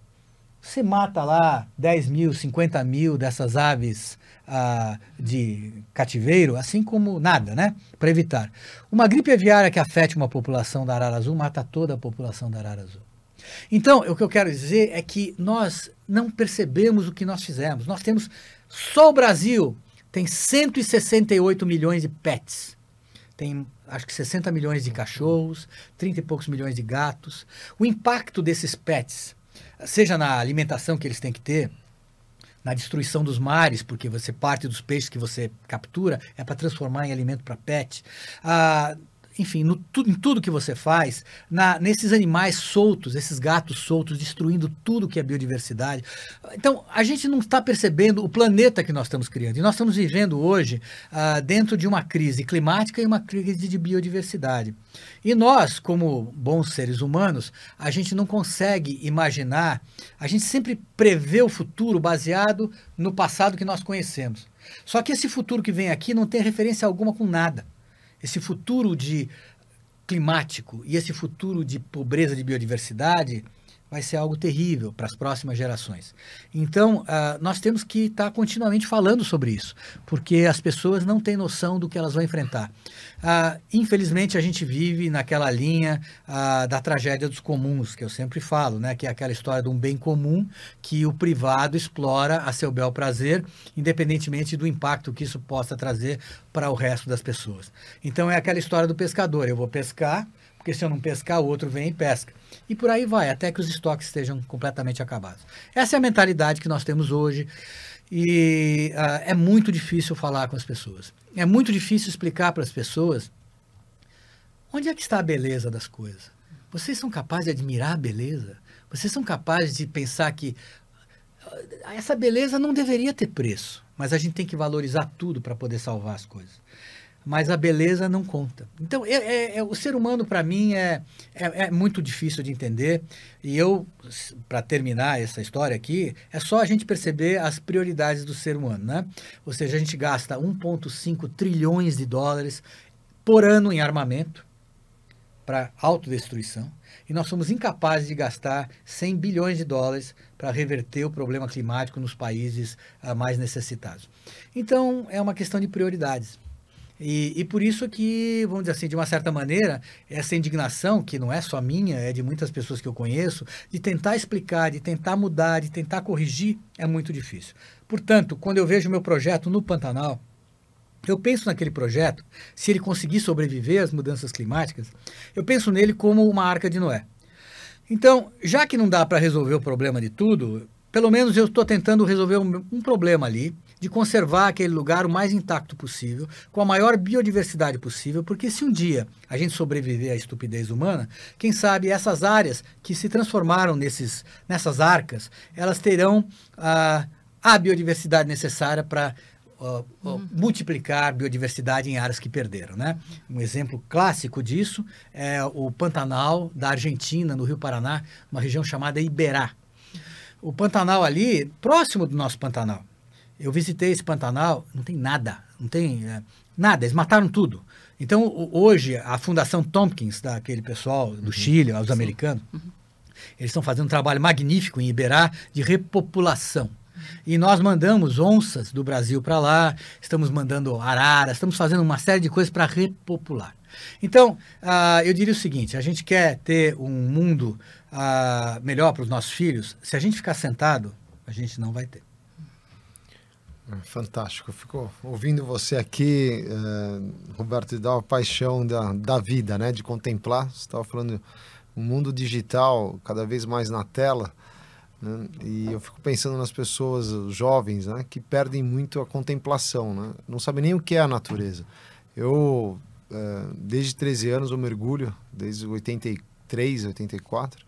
você mata lá 10 mil, 50 mil dessas aves ah, de cativeiro, assim como nada, né? Para evitar. Uma gripe aviária que afete uma população da arara azul mata toda a população da arara azul. Então, o que eu quero dizer é que nós não percebemos o que nós fizemos. Nós temos, só o Brasil tem 168 milhões de pets. Tem, acho que 60 milhões de cachorros, 30 e poucos milhões de gatos. O impacto desses pets, seja na alimentação que eles têm que ter, na destruição dos mares, porque você parte dos peixes que você captura é para transformar em alimento para pet. Ah, enfim, no, tu, em tudo que você faz, na, nesses animais soltos, esses gatos soltos, destruindo tudo que é biodiversidade. Então, a gente não está percebendo o planeta que nós estamos criando. E nós estamos vivendo hoje ah, dentro de uma crise climática e uma crise de biodiversidade. E nós, como bons seres humanos, a gente não consegue imaginar, a gente sempre prevê o futuro baseado no passado que nós conhecemos. Só que esse futuro que vem aqui não tem referência alguma com nada esse futuro de climático e esse futuro de pobreza de biodiversidade vai ser algo terrível para as próximas gerações. Então, uh, nós temos que estar tá continuamente falando sobre isso, porque as pessoas não têm noção do que elas vão enfrentar. Uh, infelizmente, a gente vive naquela linha uh, da tragédia dos comuns, que eu sempre falo, né? que é aquela história de um bem comum que o privado explora a seu bel prazer, independentemente do impacto que isso possa trazer para o resto das pessoas. Então, é aquela história do pescador. Eu vou pescar, porque se eu não pescar, o outro vem e pesca. E por aí vai, até que os estoques estejam completamente acabados. Essa é a mentalidade que nós temos hoje e uh, é muito difícil falar com as pessoas. É muito difícil explicar para as pessoas onde é que está a beleza das coisas. Vocês são capazes de admirar a beleza? Vocês são capazes de pensar que ah, essa beleza não deveria ter preço, mas a gente tem que valorizar tudo para poder salvar as coisas mas a beleza não conta. Então, é, é, é o ser humano, para mim, é, é, é, muito difícil de entender. E eu, para terminar essa história aqui, é só a gente perceber as prioridades do ser humano. Né? Ou seja, a gente gasta 1,5 trilhões de dólares por ano em armamento para autodestruição. E nós somos incapazes de gastar 100 bilhões de dólares para reverter o problema climático nos países uh, mais necessitados. Então, é uma questão de prioridades. E, e, por isso que, vamos dizer assim, de uma certa maneira, essa indignação, que não é só minha, é de muitas pessoas que eu conheço, de tentar explicar, de tentar mudar, de tentar corrigir, é muito difícil. Portanto, quando eu vejo meu projeto no Pantanal, eu penso naquele projeto, se ele conseguir sobreviver às mudanças climáticas, eu penso nele como uma arca de Noé. Então, já que não dá para resolver o problema de tudo, pelo menos eu estou tentando resolver um, um problema ali, de conservar aquele lugar o mais intacto possível, com a maior biodiversidade possível, porque se um dia a gente sobreviver à estupidez humana, quem sabe essas áreas que se transformaram nesses, nessas arcas, elas terão a, a biodiversidade necessária para Uh, uh, uhum. multiplicar biodiversidade em áreas que perderam. Né? Um exemplo clássico disso é o Pantanal da Argentina, no Rio Paraná, uma região chamada Iberá. O Pantanal ali, próximo do nosso Pantanal, eu visitei esse Pantanal, não tem nada, não tem é, nada, eles mataram tudo. Então, hoje, a Fundação Tompkins, daquele pessoal do uhum. Chile, os americanos, uhum. eles estão fazendo um trabalho magnífico em Iberá de repopulação. E nós mandamos onças do Brasil para lá, estamos mandando araras, estamos fazendo uma série de coisas para repopular. Então, uh, eu diria o seguinte: a gente quer ter um mundo uh, melhor para os nossos filhos. Se a gente ficar sentado, a gente não vai ter. Fantástico. Fico ouvindo você aqui, uh, Roberto, dá uma paixão da, da vida, né? De contemplar. Você estava falando um mundo digital cada vez mais na tela. Né? E eu fico pensando nas pessoas jovens, né? Que perdem muito a contemplação, né? Não sabem nem o que é a natureza. Eu, uh, desde 13 anos, eu mergulho, desde 83, 84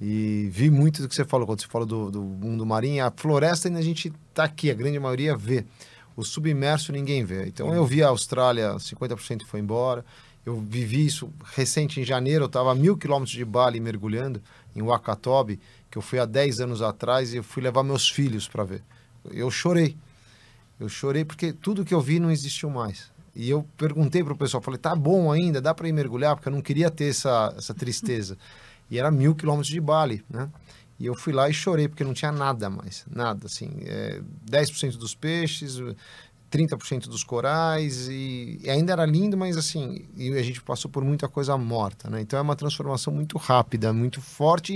e vi muito do que você falou, quando você falou do, do mundo marinho. A floresta ainda a gente está aqui, a grande maioria vê. O submerso ninguém vê. Então eu vi a Austrália, 50% foi embora. Eu vivi isso recente, em janeiro, eu estava a mil quilômetros de Bali mergulhando, em Wakatobi, que eu fui há 10 anos atrás e eu fui levar meus filhos para ver. Eu chorei. Eu chorei porque tudo que eu vi não existiu mais. E eu perguntei para o pessoal, falei, tá bom ainda, dá para ir mergulhar? Porque eu não queria ter essa, essa tristeza. E era mil quilômetros de Bali, né? E eu fui lá e chorei, porque não tinha nada mais, nada, assim. É, 10% dos peixes, 30% dos corais, e, e, ainda era lindo, mas assim, e a gente passou por muita coisa morta, né? Então é uma transformação muito rápida, muito forte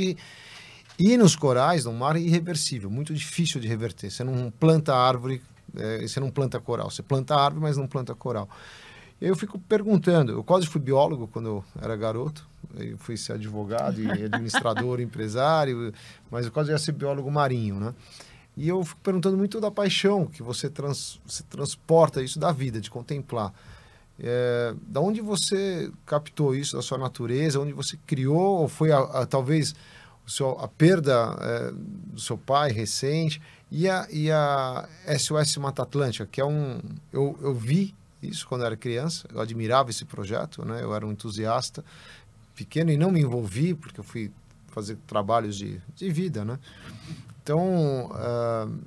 e, e nos corais, no mar, é irreversível, muito difícil de reverter. Você não planta árvore, é, você não planta coral, você planta árvore, mas não planta coral. Eu fico perguntando, eu quase fui biólogo quando eu era garoto, eu fui ser advogado e administrador, empresário, mas eu quase ia ser biólogo marinho, né? E eu fico perguntando muito da paixão que você, trans, você transporta isso da vida, de contemplar. É, da onde você captou isso da sua natureza, onde você criou, ou foi a, a, talvez o seu, a perda é, do seu pai recente, e a, e a SOS Mata Atlântica, que é um. Eu, eu vi isso quando eu era criança, eu admirava esse projeto, né? eu era um entusiasta pequeno e não me envolvi, porque eu fui fazer trabalhos de, de vida. Né? Então, uh,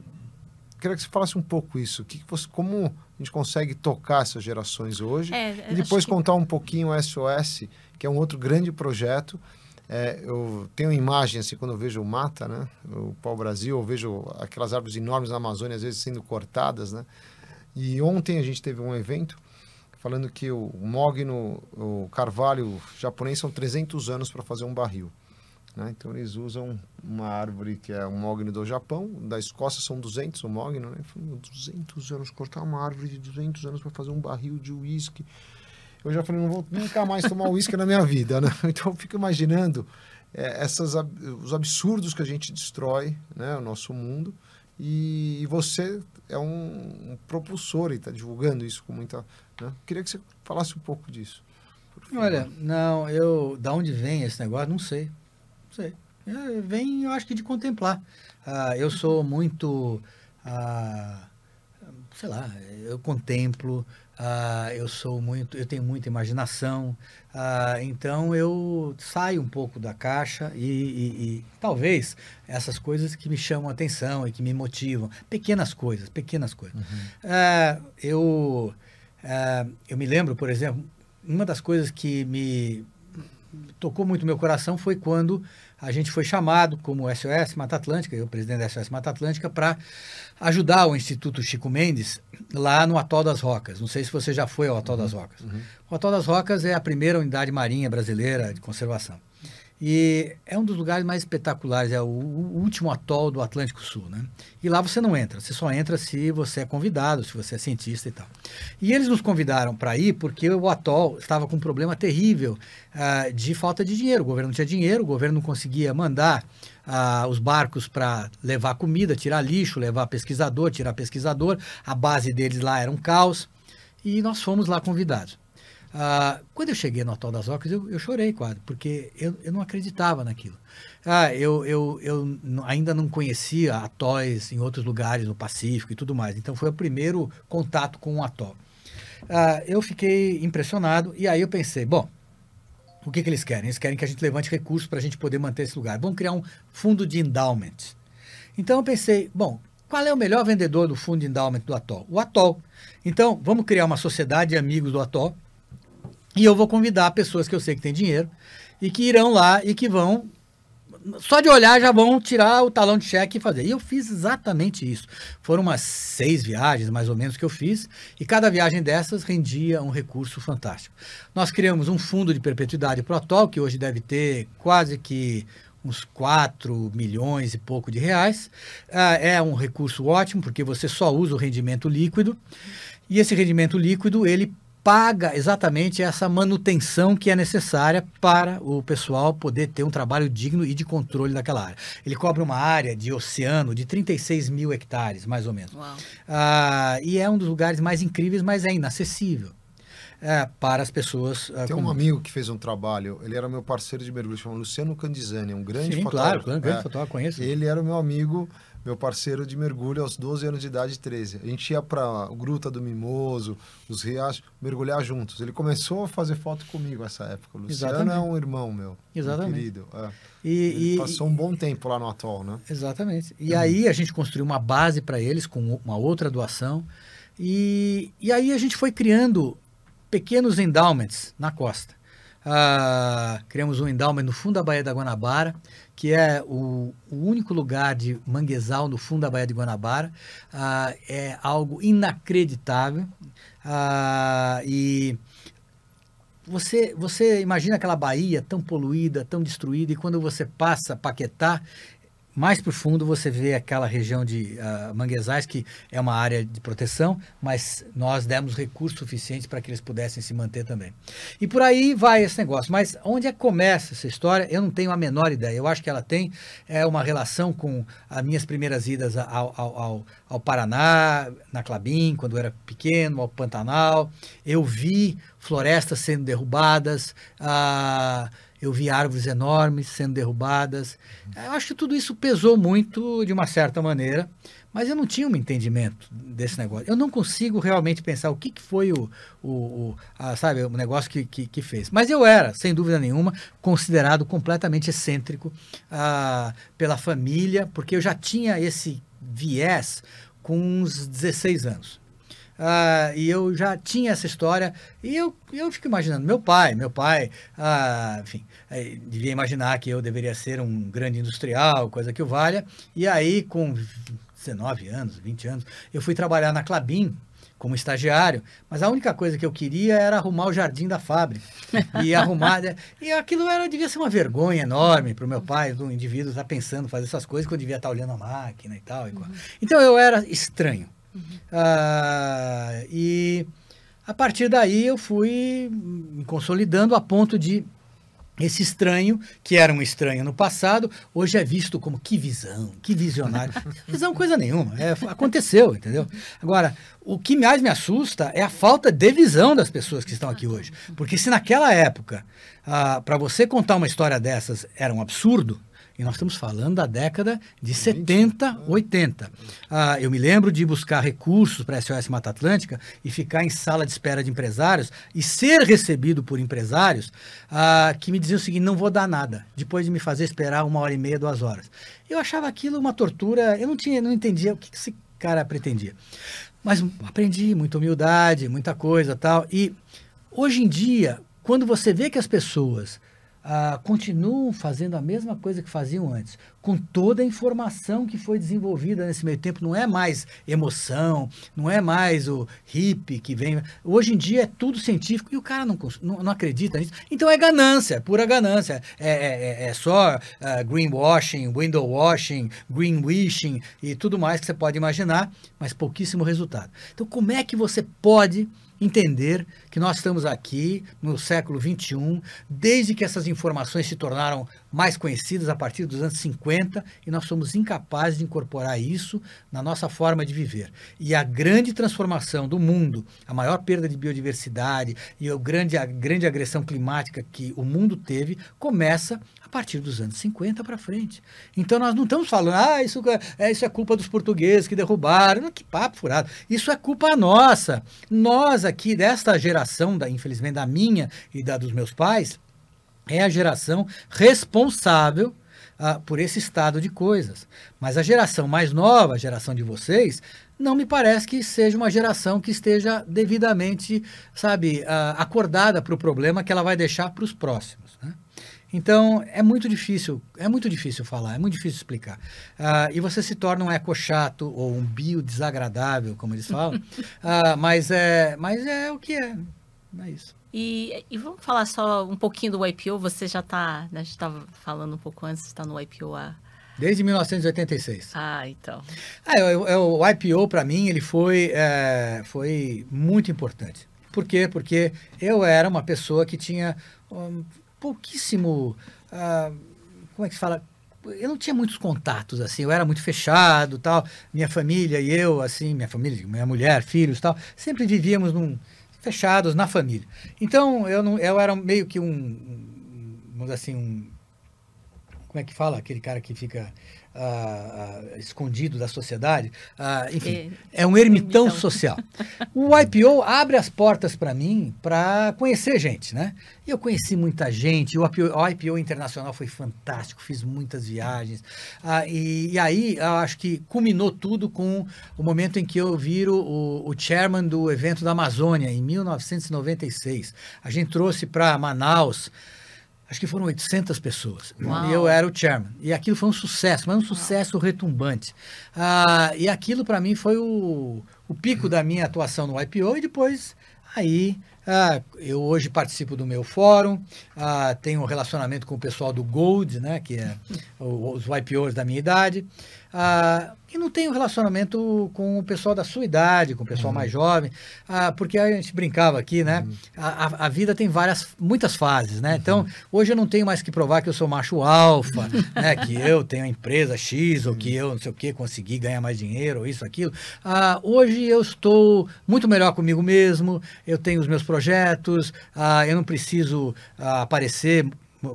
queria que você falasse um pouco isso, que, que você, como a gente consegue tocar essas gerações hoje, é, e depois contar um pouquinho o SOS, que é um outro grande projeto. É, eu tenho imagem assim quando eu vejo o mata, né, o pau Brasil, eu vejo aquelas árvores enormes na Amazônia às vezes sendo cortadas, né, e ontem a gente teve um evento falando que o mogno, o carvalho japonês são 300 anos para fazer um barril. Né? Então eles usam uma árvore que é um mogno do Japão, da Escócia são 200 o mogno, né? 200 anos, cortar uma árvore de 200 anos para fazer um barril de uísque. eu já falei, não vou nunca mais tomar uísque na minha vida, né? Então eu fico imaginando é, essas, os absurdos que a gente destrói, né? O nosso mundo. E, você é um, um propulsor e está divulgando isso com muita... Né? Queria que você falasse um pouco disso. Olha, não, eu... Da onde vem esse negócio? Não sei. Não sei. É, vem, eu acho que de contemplar. Ah, eu sou muito... Ah, sei lá, eu contemplo, ah, eu sou muito, eu tenho muita imaginação, ah, então eu saio um pouco da caixa e, e, e, talvez essas coisas que me chamam a atenção e que me motivam, pequenas coisas, pequenas coisas. Uhum. Ah, eu, ah, eu me lembro, por exemplo, uma das coisas que me tocou muito meu coração foi quando a gente foi chamado como SOS Mata Atlântica, eu presidente da SOS Mata Atlântica, para ajudar o Instituto Chico Mendes lá no Atol das Rocas. Não sei se você já foi ao Atol uhum, das Rocas. Uhum. O Atol das Rocas é a primeira unidade marinha brasileira de conservação. E é um dos lugares mais espetaculares, é o, último atol do Atlântico Sul, né? E lá você não entra, você só entra se você é convidado, se você é cientista e tal. E eles nos convidaram para ir porque o atol estava com um problema terrível uh, de falta de dinheiro. O governo não tinha dinheiro, o governo não conseguia mandar uh, os barcos para levar comida, tirar lixo, levar pesquisador, tirar pesquisador. A base deles lá era um caos. E nós fomos lá convidados. Ah, quando eu cheguei no Atol das Rocas, eu, eu chorei quase, porque eu, eu não acreditava naquilo. Ah, eu, eu, eu ainda não conhecia atóis em outros lugares no Pacífico e tudo mais. Então foi o primeiro contato com um atol. Ah, eu fiquei impressionado e aí eu pensei, bom, o que, que eles querem? Eles querem que a gente levante recursos para a gente poder manter esse lugar. Vamos criar um fundo de endowment. Então eu pensei, bom, qual é o melhor vendedor do fundo de endowment do atol? O atol. Então vamos criar uma sociedade de amigos do atol e eu vou convidar pessoas que eu sei que têm dinheiro e que irão lá e que vão só de olhar já vão tirar o talão de cheque e fazer. E eu fiz exatamente isso. Foram umas seis viagens, mais ou menos, que eu fiz, e cada viagem dessas rendia um recurso fantástico. Nós criamos um fundo de perpetuidade para o Atol, que hoje deve ter quase que uns 4 milhões e pouco de reais. Ah, é um recurso ótimo, porque você só usa o rendimento líquido, e esse rendimento líquido, ele paga exatamente essa manutenção que é necessária para o pessoal poder ter um trabalho digno e de controle daquela área. Ele cobre uma área de oceano de 36 mil hectares, mais ou menos. Ah, e é um dos lugares mais incríveis, mas é inacessível. É, para as pessoas. Ah, Tem um amigo que fez um trabalho, ele era meu parceiro de mergulho, chama Luciano Candizani, um grande Sim, fotógrafo. Claro, um grande é, fotógrafo, conheço. Ele era meu amigo meu parceiro de mergulho aos 12 anos de idade, 13. A gente ia para a Gruta do Mimoso, os riachos, mergulhar juntos. Ele começou a fazer foto comigo nessa época. O Luciano Exatamente. é um irmão meu, Exatamente. querido. É. E, e, passou um bom tempo lá no atol, né? Exatamente. E aí a gente construiu uma base para eles com uma outra doação. E, e aí a gente foi criando pequenos endowments na costa. Ah, criamos um endowment no fundo da Baía da Guanabara, que é o, o, único lugar de manguezal no fundo da Baía de Guanabara. Ah, é algo inacreditável. Ah, e você, você imagina aquela baía tão poluída, tão destruída, e quando você passa Paquetá, mais profundo você vê aquela região de uh, manguezais, que é uma área de proteção, mas nós demos recursos suficientes para que eles pudessem se manter também. E por aí vai esse negócio. Mas onde é que começa essa história? Eu não tenho a menor ideia. Eu acho que ela tem é, uma relação com as minhas primeiras idas ao, ao, ao, ao Paraná, na Clabim, quando eu era pequeno, ao Pantanal. Eu vi florestas sendo derrubadas. Uh, eu vi árvores enormes sendo derrubadas. Eu acho que tudo isso pesou muito de uma certa maneira, mas eu não tinha um entendimento desse negócio. Eu não consigo realmente pensar o que, que foi o, o, o a, sabe, o negócio que, que, que, fez. Mas eu era, sem dúvida nenhuma, considerado completamente excêntrico ah, pela família, porque eu já tinha esse viés com uns 16 anos. Uh, e eu já tinha essa história e eu, eu fico imaginando, meu pai, meu pai, uh, enfim, devia imaginar que eu deveria ser um grande industrial, coisa que o valha, e aí com 19 anos, 20 anos, eu fui trabalhar na Clabin, como estagiário, mas a única coisa que eu queria era arrumar o jardim da fábrica. E arrumar. e aquilo era, devia ser uma vergonha enorme para o meu pai, do indivíduo estar pensando fazer essas coisas, quando devia estar olhando a máquina e tal. E uhum. Então eu era estranho. Uhum. Ah, e A partir daí eu fui me consolidando a ponto de esse estranho, que era um estranho no passado, hoje é visto como que visão, que visionário. visão coisa nenhuma, é, aconteceu, entendeu? Agora, o que mais me assusta é a falta de visão das pessoas que estão aqui hoje. Porque se naquela época, ah, para você contar uma história dessas era um absurdo, e nós estamos falando da década de 70, 80. Ah, eu me lembro de buscar recursos para a SOS Mata Atlântica e ficar em sala de espera de empresários e ser recebido por empresários ah, que me diziam o seguinte: não vou dar nada, depois de me fazer esperar uma hora e meia, duas horas. Eu achava aquilo uma tortura, eu não, tinha, não entendia o que esse cara pretendia. Mas aprendi muita humildade, muita coisa tal. E hoje em dia, quando você vê que as pessoas ah, continuam fazendo a mesma coisa que faziam antes, com toda a informação que foi desenvolvida nesse meio tempo. Não é mais emoção, não é mais o hippie que vem. Hoje em dia é tudo científico e o cara não, não, não acredita nisso. Então é ganância, pura ganância. É, é, é, é só uh, greenwashing, window washing, greenwishing e tudo mais que você pode imaginar, mas pouquíssimo resultado. Então, como é que você pode entender que nós estamos aqui no século XXI, desde que essas informações se tornaram mais conhecidas a partir dos anos 50 e nós somos incapazes de incorporar isso na nossa forma de viver. E a grande transformação do mundo, a maior perda de biodiversidade e a grande, a grande agressão climática que o mundo teve, começa partir dos anos 50 para frente. Então nós não estamos falando, ah, isso é, isso é culpa dos portugueses que derrubaram. que papo furado. Isso é culpa nossa. Nós aqui, desta geração, da, infelizmente da minha e da dos meus pais, é a geração responsável ah, por esse estado de coisas. Mas a geração mais nova, a geração de vocês, não me parece que seja uma geração que esteja devidamente, sabe, ah, acordada para o problema que ela vai deixar para os próximos. Né? Então é muito difícil, é muito difícil falar, é muito difícil explicar. Ah, e você se torna um eco chato ou um bio desagradável, como eles falam. mas, é, mas é o que é. É isso. E, e, vamos falar só um pouquinho do IPO. Você já está, né, a gente estava falando um pouco antes, está no IPO há... Desde 1986. Ah, então. Ah, o, é, o, o IPO, para mim, ele foi, é, foi muito importante. Por quê? Porque eu era uma pessoa que tinha um, pouquíssimo... Uh, como é que se fala? eu não tinha muitos contatos assim, eu era muito fechado, tal. Minha família e eu, assim, minha família, minha mulher, filhos, tal, sempre vivíamos num, fechados na família. Então, eu, não, eu era meio que um, vamos assim, um, como é que fala? Aquele cara que fica ah, escondido da sociedade. Ah, enfim, é, é um ermitão, social. O IPO abre as portas para mim para conhecer gente, né? E eu conheci muita gente. O IPO, o IPO internacional foi fantástico, fiz muitas viagens. Ah, e, e, aí, eu acho que culminou tudo com o momento em que eu viro o, o chairman do evento da Amazônia, em 1996. A gente trouxe para Manaus acho que foram 800 pessoas. Uau. E eu era o chairman. E aquilo foi um sucesso, mas um sucesso Uau. retumbante. Ah, e aquilo para mim foi o, o pico da minha atuação no IPO e depois aí ah, eu hoje participo do meu fórum, ah, tenho um relacionamento com o pessoal do Gold, né, que é os IPOs da minha idade. Ah, e não tenho relacionamento com o pessoal da sua idade, com o pessoal uhum. mais jovem, ah, porque a gente brincava aqui, né? Uhum. A, a, vida tem várias, muitas fases, né? Então, uhum. Então, hoje eu não tenho mais que provar que eu sou macho alfa, né? Que eu tenho a empresa X, ou que eu não sei o que, consegui ganhar mais dinheiro, ou isso, aquilo. Ah, hoje eu estou muito melhor comigo mesmo, eu tenho os meus projetos, ah, eu não preciso ah, aparecer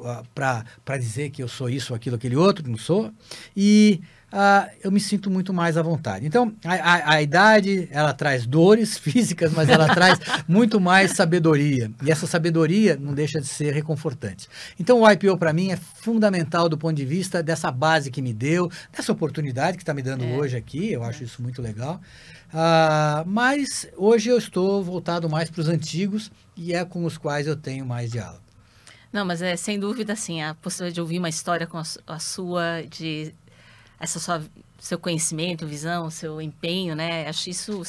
ah, para dizer que eu sou isso, aquilo, aquele outro, não sou. E uh, eu me sinto muito mais à vontade. Então, a, a, a, idade, ela traz dores físicas, mas ela traz muito mais sabedoria. E essa sabedoria não deixa de ser reconfortante. Então, o IPO, para mim, é fundamental do ponto de vista dessa base que me deu, dessa oportunidade que está me dando é. hoje aqui. Eu acho é. isso muito legal. Uh, mas hoje eu estou voltado mais para os antigos e é com os quais eu tenho mais diálogo. Não, mas é sem dúvida assim, a possibilidade de ouvir uma história com a, a sua, de essa sua seu conhecimento, visão, seu empenho, né? Acho isso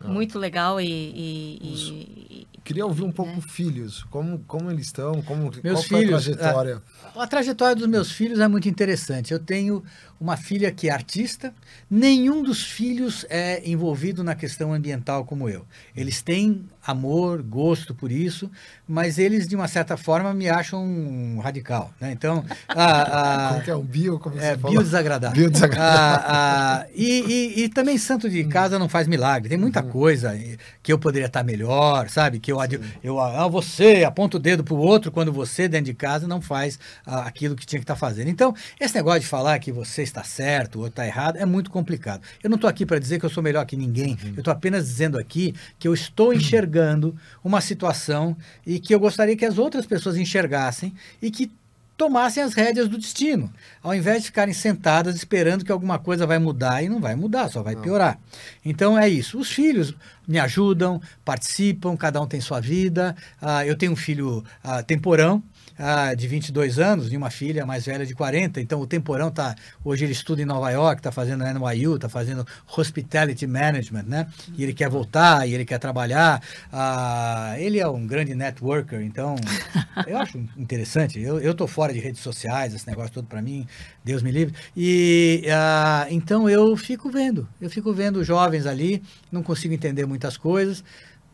ah. muito legal e, e, e, queria ouvir um pouco né? filhos, como como eles estão, como meus qual filhos, a trajetória. A, a, trajetória dos meus filhos é muito interessante. Eu tenho uma filha que é artista. Nenhum dos filhos é envolvido na questão ambiental como eu. Eles têm amor, gosto por isso, mas eles, de uma certa forma, me acham um radical. Né? Então, a, a, como que é um bio? Como é, bio desagradável. Bio desagradável. A, a, e, e, e, também santo de casa não faz milagre. Tem muita uhum. coisa que eu poderia estar melhor, sabe? Que eu, eu ah, você aponta o dedo para o outro quando você, dentro de casa, não faz ah, aquilo que tinha que estar fazendo. Então, esse negócio de falar que você está certo, ou está errado, é muito complicado. Eu não estou aqui para dizer que eu sou melhor que ninguém. Uhum. Eu estou apenas dizendo aqui que eu estou enxergando uma situação e que eu gostaria que as outras pessoas enxergassem e que tomassem as rédeas do destino, ao invés de ficarem sentadas esperando que alguma coisa vai mudar e não vai mudar, só vai não. piorar. Então é isso. Os filhos me ajudam, participam, cada um tem sua vida. Uh, eu tenho um filho uh, temporão, ah, de 22 anos e uma filha mais velha de 40. Então o Temporão tá hoje ele estuda em Nova York, está fazendo NYU, está fazendo Hospitality Management, né? E ele quer voltar, e ele quer trabalhar. Ah, ele é um grande networker, então eu acho interessante. Eu eu tô fora de redes sociais, esse negócio todo para mim, Deus me livre. E ah, então eu fico vendo, eu fico vendo jovens ali, não consigo entender muitas coisas.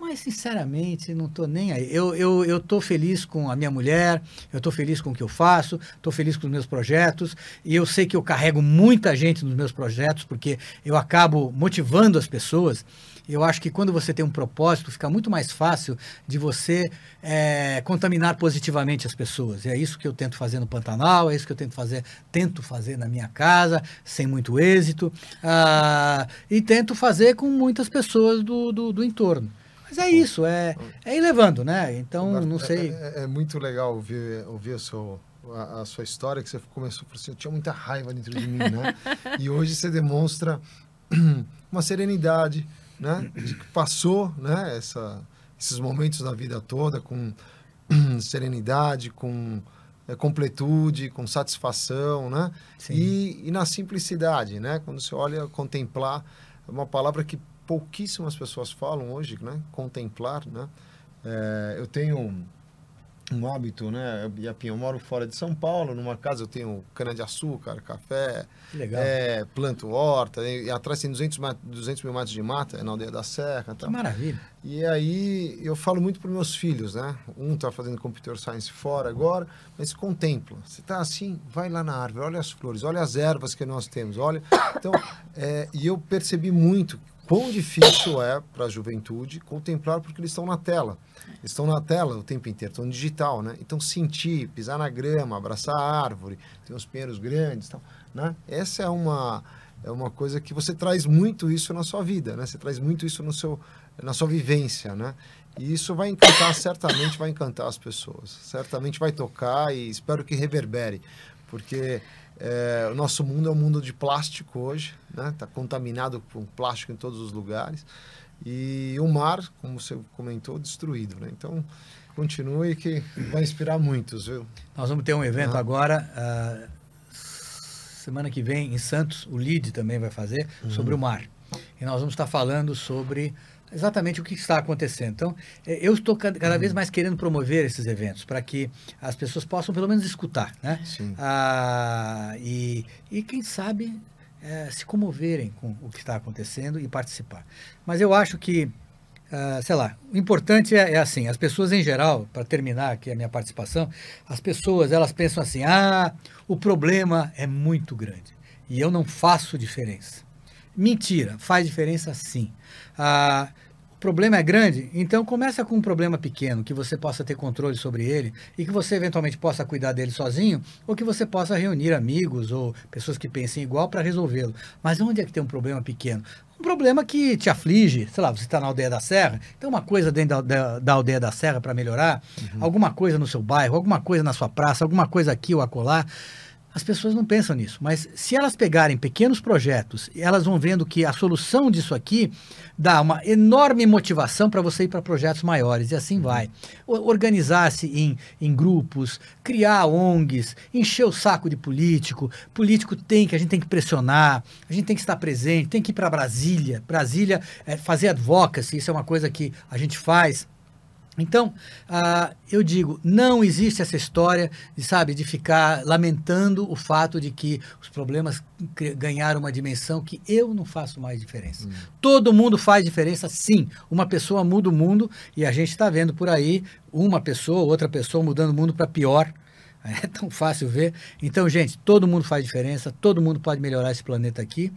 Mas, sinceramente, não estou nem aí. Eu estou eu, eu feliz com a minha mulher, eu estou feliz com o que eu faço, estou feliz com os meus projetos, e eu sei que eu carrego muita gente nos meus projetos, porque eu acabo motivando as pessoas. Eu acho que quando você tem um propósito, fica muito mais fácil de você é, contaminar positivamente as pessoas. E é isso que eu tento fazer no Pantanal, é isso que eu tento fazer, tento fazer na minha casa, sem muito êxito, ah, e tento fazer com muitas pessoas do, do, do entorno. Mas é isso, é, é ir levando, né? Então, não sei. É, é, é muito legal ouvir, ouvir a, sua, a, a, sua história, que você começou por assim, eu tinha muita raiva dentro de mim, né? e hoje você demonstra uma serenidade, né? De que passou, né? Essa, esses momentos da vida toda com serenidade, com é, completude, com satisfação, né? E, e na simplicidade, né? Quando você olha contemplar, é uma palavra que pouquíssimas pessoas falam hoje, né? Contemplar, né? É, eu tenho um hábito, né? Eu moro fora de São Paulo, numa casa eu tenho cana-de-açúcar, café, é, planto horta, e, e, atrás tem 200, 200 mil metros de mata, é na aldeia da Serra. Que maravilha. E aí eu falo muito para meus filhos, né? Um está fazendo computer science fora agora, mas contempla. Você está assim, vai lá na árvore, olha as flores, olha as ervas que nós temos, olha. Então, é, e eu percebi muito quão difícil é para a juventude contemplar porque eles estão na tela. Eles estão na tela o tempo inteiro, estão digital, né? Então sentir, pisar na grama, abraçar a árvore, tem uns pinheiros grandes, tal, né? Essa é uma é uma coisa que você traz muito isso na sua vida, né? Você traz muito isso no seu na sua vivência, né? E isso vai encantar, certamente vai encantar as pessoas. Certamente vai tocar e espero que reverbere, porque é, o nosso mundo é um mundo de plástico hoje, né? Está contaminado com plástico em todos os lugares. E o mar, como você comentou, destruído, né? Então, continue que vai inspirar muitos, viu? Nós vamos ter um evento agora, uh, semana que vem, em Santos, o LID também vai fazer, uhum. sobre o mar. E nós vamos estar falando sobre exatamente o que está acontecendo. Então, é, eu estou cada vez uhum. mais querendo promover esses eventos para que as pessoas possam pelo menos escutar, né? Sim. Ah, e, e quem sabe é, se comoverem com o que está acontecendo e participar. Mas eu acho que, ah, sei lá, o importante é, é assim, as pessoas em geral, para terminar aqui a minha participação, as pessoas elas pensam assim, ah, o problema é muito grande e eu não faço diferença. Mentira, faz diferença sim. Ah, problema é grande, então começa com um problema pequeno, que você possa ter controle sobre ele e que você eventualmente possa cuidar dele sozinho, ou que você possa reunir amigos ou pessoas que pensem igual para resolvê-lo. Mas onde é que tem um problema pequeno? Um problema que te aflige, sei lá, você está na aldeia da Serra, tem uma coisa dentro da, da, da aldeia da Serra para melhorar, uhum. alguma coisa no seu bairro, alguma coisa na sua praça, alguma coisa aqui ou acolá. As pessoas não pensam nisso, mas se elas pegarem pequenos projetos, elas vão vendo que a solução disso aqui dá uma enorme motivação para você ir para projetos maiores, e assim vai. Organizar-se em, em grupos, criar ONGs, encher o saco de político. Político tem que, a gente tem que pressionar, a gente tem que estar presente, tem que ir para Brasília. Brasília, é, fazer advocacy, isso é uma coisa que a gente faz Então, ah, eu digo, não existe essa história de, sabe, de ficar lamentando o fato de que os problemas ganharam uma dimensão que eu não faço mais diferença. Todo mundo faz diferença, sim. Uma pessoa muda o mundo e a gente está vendo por aí uma pessoa, outra pessoa mudando o mundo para pior. É tão fácil ver. Então, gente, todo mundo faz diferença, todo mundo pode melhorar esse planeta aqui.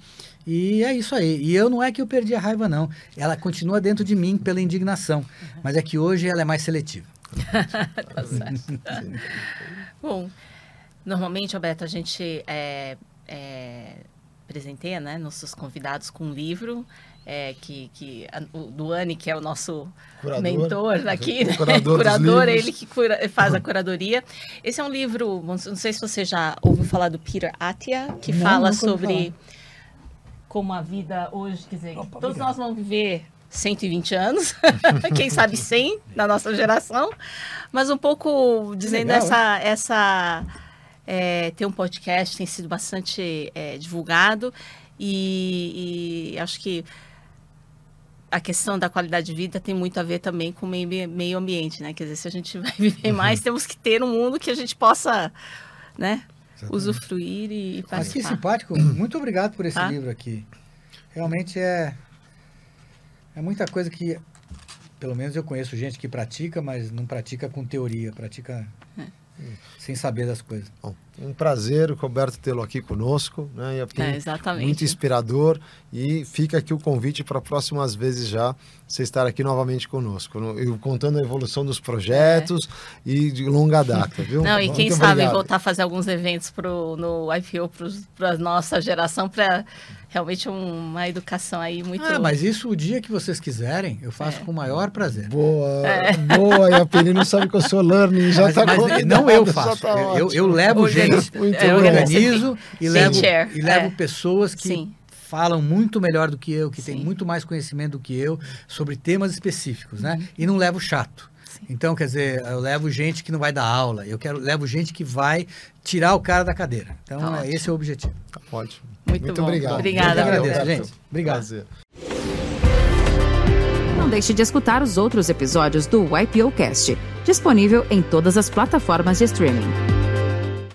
E é isso aí. E eu não é que eu perdi a raiva, não. Ela continua dentro de mim pela indignação. Mas é que hoje ela é mais seletiva. Tá certo. Bom, normalmente, Alberto, a gente é, é, presenteia né, nossos convidados com um livro. É, que, que a- o Duane, que é o nosso Curador. mentor aqui, O né? curador curador, ele que cura- faz a curadoria. Esse é um livro, não sei se você já ouviu falar do Peter Attia, que Não, fala ouvi sobre como a vida hoje, quer dizer, Opa, todos obrigado. nós vamos viver 120 anos, quem sabe 100 na nossa geração, mas um pouco dizendo legal, essa, essa é, tem um podcast, tem sido bastante é, divulgado e, e acho que a questão da qualidade de vida tem muito a ver também com o meio, meio ambiente, né? Quer dizer, se a gente vai viver mais, temos que ter um mundo que a gente possa, né, usufruir e Mas que participar. simpático. Muito obrigado por esse Tá. livro aqui. Realmente é, é muita coisa que, pelo menos eu conheço gente que pratica, mas não pratica com teoria, pratica É. sem saber das coisas. Bom, um prazer, Roberto, tê-lo aqui conosco. Né? E Pim, É, exatamente. Muito inspirador. E fica aqui o convite para próximas vezes já você estar aqui novamente conosco. no- Eu contando a evolução dos projetos e de longa data, viu? Não, e Muito quem sabe obrigado. voltar a fazer alguns eventos pro, no IPO para a nossa geração, para realmente uma educação aí muito. Ah, mas isso o dia que vocês quiserem, eu É. faço com o maior prazer. Boa, boa. E a Penny não sabe que eu sou learning, já está não eu faço. eu, eu, eu levo Organiza- Muito é, bom. organizo e levo, chair, e levo é. pessoas que Sim. falam muito melhor do que eu, que têm Sim. muito mais conhecimento do que eu sobre temas específicos, né? E não levo chato. Uhum. Sim. Então, quer dizer, eu levo gente que não vai dar aula, eu quero levo gente que vai tirar o cara da cadeira. Então, Tá é, esse é o objetivo. Tá ótimo. Muito bom. obrigado. Obrigada, Eu que agradeço, gente. Obrigado. Prazer. Não deixe de escutar os outros episódios do YPO Cast, disponível em todas as plataformas de streaming.